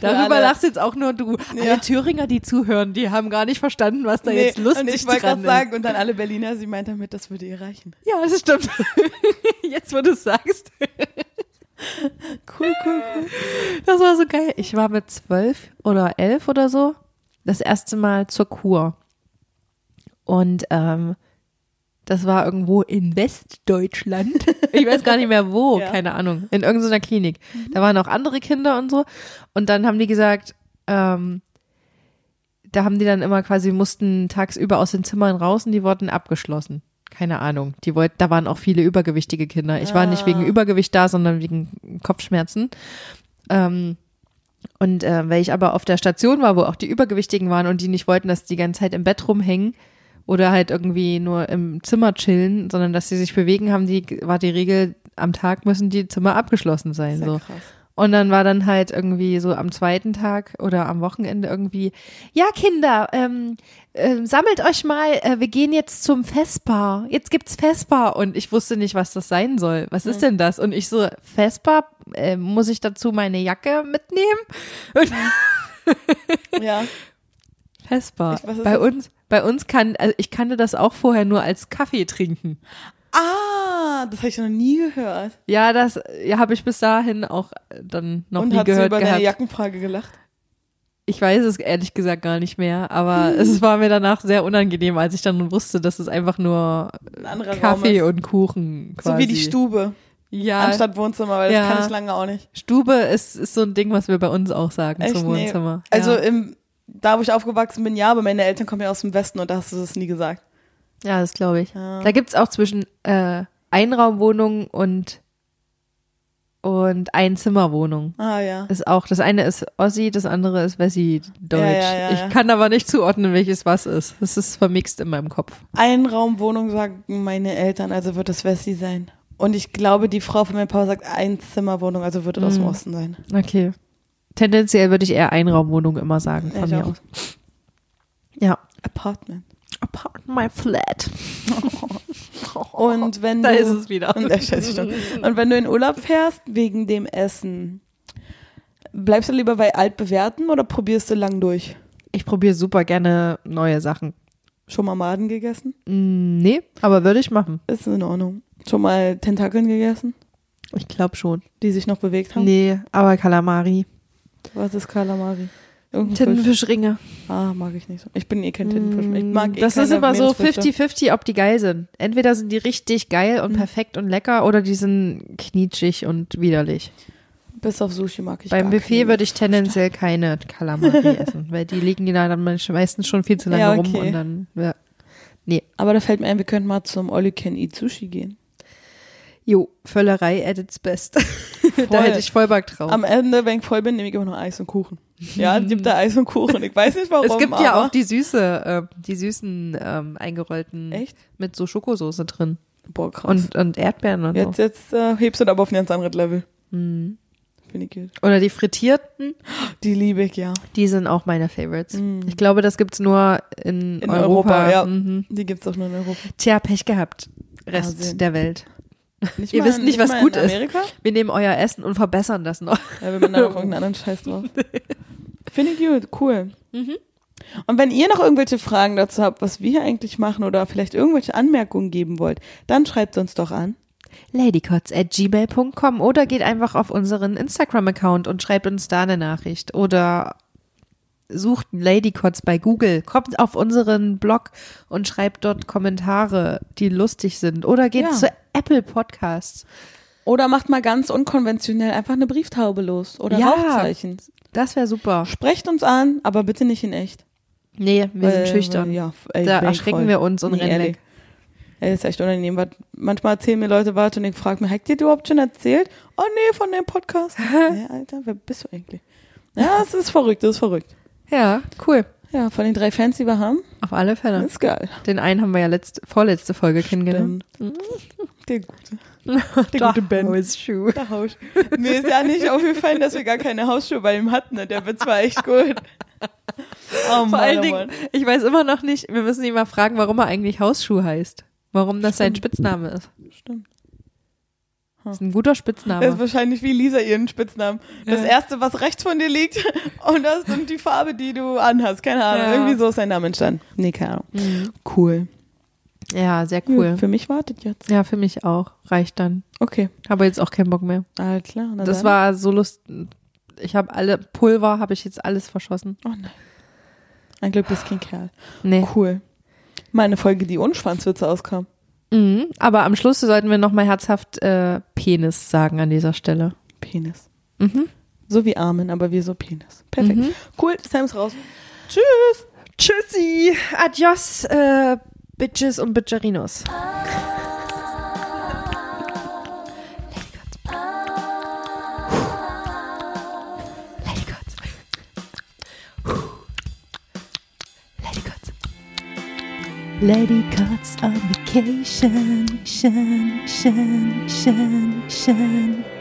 S1: Darüber lachst jetzt auch nur du.
S2: Ja.
S1: Alle Thüringer, die zuhören, die haben gar nicht verstanden, was da
S2: Nee,
S1: jetzt lustig
S2: und ich wollte
S1: dran
S2: gerade
S1: ist.
S2: sagen, und dann alle Berliner, sie meint damit, das würde ihr reichen.
S1: Ja, das stimmt. (laughs) jetzt, wo du es sagst.
S2: Cool, cool, cool.
S1: Das war so geil. Ich war mit zwölf oder elf oder so das erste Mal zur Kur. Und ähm, das war irgendwo in Westdeutschland. (laughs) Ich weiß gar nicht mehr wo, (laughs)
S2: Ja.
S1: keine Ahnung. In irgendeiner Klinik. Da waren auch andere Kinder und so. Und dann haben die gesagt, ähm, da haben die dann immer quasi, mussten tagsüber aus den Zimmern raus und die wurden abgeschlossen. Keine Ahnung. Die wollten, da waren auch viele übergewichtige Kinder. Ich war nicht wegen Übergewicht da, sondern wegen Kopfschmerzen. Ähm, und äh, weil ich aber auf der Station war, wo auch die Übergewichtigen waren und die nicht wollten, dass die ganze Zeit im Bett rumhängen oder halt irgendwie nur im Zimmer chillen, sondern dass sie sich bewegen, haben die, war die Regel, am Tag müssen die Zimmer abgeschlossen sein.
S2: Sehr
S1: so.
S2: krass.
S1: Und dann war dann halt irgendwie so am zweiten Tag oder am Wochenende irgendwie, ja Kinder, ähm, ähm, sammelt euch mal, äh, wir gehen jetzt zum Vespa. Jetzt gibt's Vespa und ich wusste nicht, was das sein soll. Was ist denn das? Und ich so, Vespa, äh, muss ich dazu meine Jacke mitnehmen? Und
S2: Ja. (laughs)
S1: Vespa.
S2: Ich-
S1: bei uns, bei uns kann, also ich kannte das auch vorher nur als Kaffee trinken.
S2: Ah, das habe ich noch nie gehört.
S1: Ja, das ja, habe ich bis dahin auch äh, dann noch
S2: und
S1: nie
S2: hat sie
S1: gehört
S2: über
S1: gehabt.
S2: deine Jackenfrage gelacht?
S1: Ich weiß es ehrlich gesagt gar nicht mehr, aber es war mir danach sehr unangenehm, als ich dann wusste, dass es einfach nur
S2: Ein
S1: Kaffee und Kuchen quasi.
S2: So wie die Stube,
S1: Ja,
S2: anstatt Wohnzimmer, weil das
S1: Ja.
S2: kann ich lange auch nicht.
S1: Stube ist, ist so ein Ding, was wir bei uns auch sagen
S2: Echt?
S1: zum
S2: Nee.
S1: Wohnzimmer.
S2: Also
S1: ja.
S2: im, da, wo ich aufgewachsen bin, ja, aber meine Eltern kommen ja aus dem Westen und da hast du das nie gesagt.
S1: ja, das glaube ich.
S2: Ja.
S1: Da gibt's auch zwischen äh, Einraumwohnung und und Einzimmerwohnung.
S2: Ah ja.
S1: Ist auch, das eine ist Ossi, das andere ist Wessi Deutsch.
S2: Ja, ja,
S1: ich kann aber nicht zuordnen, welches was ist. Das ist vermixt in meinem Kopf.
S2: Einraumwohnung sagen meine Eltern, also wird das Wessi sein. Und ich glaube, die Frau von meinem Papa sagt Einzimmerwohnung, also wird es aus dem
S1: Mhm.
S2: Osten sein.
S1: Okay. Tendenziell würde ich eher Einraumwohnung immer sagen
S2: Ja,
S1: von mir aus. Ja.
S2: Apartment.
S1: Apart my flat. (laughs)
S2: Und wenn
S1: Da
S2: du,
S1: ist es wieder.
S2: Und, und wenn du in Urlaub fährst, wegen dem Essen, bleibst du lieber bei altbewährten oder probierst du lang durch?
S1: Ich probiere super gerne neue Sachen.
S2: Schon mal Maden gegessen?
S1: Mm, Nee, aber würde ich machen.
S2: Ist in Ordnung. Schon mal Tentakeln gegessen,
S1: Ich glaube schon.
S2: die sich noch bewegt haben?
S1: Nee, aber Kalamari.
S2: Was ist Kalamari?
S1: Tintenfischringe.
S2: Ah, mag ich nicht so. Ich bin eh kein Tintenfisch. Ich mag eh
S1: das ist immer so
S2: Meeresfrüchte.
S1: 50-50, ob die geil sind. Entweder sind die richtig geil und
S2: Mhm.
S1: perfekt und lecker oder die sind knietschig und widerlich.
S2: Bis auf Sushi mag ich
S1: Beim Buffet würde ich tendenziell keine Kalamari (laughs) essen, weil die liegen da dann meistens schon viel zu lange
S2: Ja,
S1: rum
S2: okay.
S1: und dann, ja.
S2: Aber da fällt mir ein, wir könnten mal zum All You Can Eat Sushi gehen.
S1: Jo, Völlerei at its best. (laughs) da hätte ich voll Bock drauf.
S2: Am Ende, wenn ich voll bin, nehme ich immer noch Eis und Kuchen. Ja, es gibt da (laughs) Eis und Kuchen. Ich weiß nicht warum.
S1: es gibt ja
S2: aber
S1: auch die süße, äh, die süßen ähm, eingerollten
S2: Echt?
S1: mit so Schokosoße drin
S2: Boah, krass.
S1: und, und Erdbeeren und
S2: jetzt jetzt äh, hebst du das aber auf ein ganz anderes Level.
S1: so. Mhm.
S2: Finde ich gut.
S1: Oder die frittierten,
S2: Die liebe ich, ja.
S1: die sind auch meine Favorites.
S2: Mhm.
S1: Ich glaube, das gibt's nur in,
S2: In
S1: Europa.
S2: Europa, ja.
S1: Mhm.
S2: Die gibt's auch nur in Europa.
S1: Tja, Pech gehabt. Rest
S2: Wahnsinn.
S1: der Welt.
S2: Nicht
S1: Ihr
S2: mal-
S1: wisst nicht, was
S2: mal
S1: gut ist. Wir nehmen euer Essen und verbessern das noch.
S2: Ja, wir machen da noch (laughs) irgendeinen anderen Scheiß drauf. (laughs) Finde ich gut, cool.
S1: Mhm.
S2: Und wenn ihr noch irgendwelche Fragen dazu habt, was wir hier eigentlich machen oder vielleicht irgendwelche Anmerkungen geben wollt, dann schreibt uns doch an.
S1: ladycots at gmail.com oder geht einfach auf unseren Instagram-Account und schreibt uns da eine Nachricht oder sucht Ladycots bei Google, kommt auf unseren Blog und schreibt dort Kommentare, die lustig sind oder geht
S2: Ja.
S1: zu Apple Podcasts.
S2: Oder macht mal ganz unkonventionell einfach eine Brieftaube los oder
S1: Ja.
S2: Rauchzeichen.
S1: Das wäre super.
S2: Sprecht uns an, aber bitte nicht in echt.
S1: Nee, wir
S2: Weil-
S1: sind schüchtern.
S2: weil, Ja, ey,
S1: da erschrecken
S2: voll.
S1: wir uns und
S2: Nee,
S1: rennen
S2: ehrlich.
S1: weg.
S2: Ey, das ist echt unangenehm. Was- Manchmal erzählen mir Leute was und ich frage mich, habt ihr dir überhaupt schon erzählt? Oh nee, von dem Podcast. (laughs) ja, Alter, wer bist du eigentlich? Ja, es ist verrückt, das ist verrückt.
S1: Ja, cool.
S2: Ja, von den drei Fans, die wir haben,
S1: Auf alle Fälle.
S2: ist geil.
S1: Den einen haben wir ja letzte, vorletzte Folge kennengelernt.
S2: Der gute. (laughs) Der gute Ben.
S1: Hausschuh.
S2: Der Hausschuh. Mir ist ja nicht aufgefallen, dass wir gar keine Hausschuhe bei ihm hatten. Der Witz war echt gut. Oh Mann,
S1: Vor allen
S2: oh
S1: Dingen,
S2: Mann.
S1: ich weiß immer noch nicht, wir müssen ihn mal fragen, warum er eigentlich Hausschuh heißt. Warum das sein Spitzname ist. Das ist ein guter
S2: Das ist
S1: Spitzname.
S2: wahrscheinlich wie Lisa ihren Spitznamen. Das
S1: Ja.
S2: erste, was rechts von dir liegt, (laughs) und das sind die Farbe, die du anhast. Keine Ahnung.
S1: Ja.
S2: Irgendwie so ist sein Name entstanden. Nee, keine Ahnung.
S1: Mhm.
S2: Cool.
S1: Ja, sehr cool.
S2: Für mich wartet jetzt.
S1: Ja, für mich auch. Reicht dann.
S2: Okay.
S1: Habe jetzt auch keinen Bock mehr.
S2: Alles klar.
S1: Das
S2: dann.
S1: war so lustig. Ich habe alle Pulver, habe ich jetzt alles verschossen.
S2: Oh nein. Ein Glück bist kein Kerl.
S1: Nee.
S2: Cool. Meine Folge, die ohne Schwanzwitze auskam.
S1: Mhm. Aber am Schluss sollten wir nochmal herzhaft äh, Penis sagen an dieser Stelle.
S2: Penis.
S1: Mhm.
S2: So wie Armen, aber wie so Penis. Perfekt.
S1: Mhm.
S2: Cool, Sam ist raus. Tschüss.
S1: Tschüssi. Adios, äh, Bitches und Bitcherinos. Lady Cuts on vacation, shan, shan, shan, shan.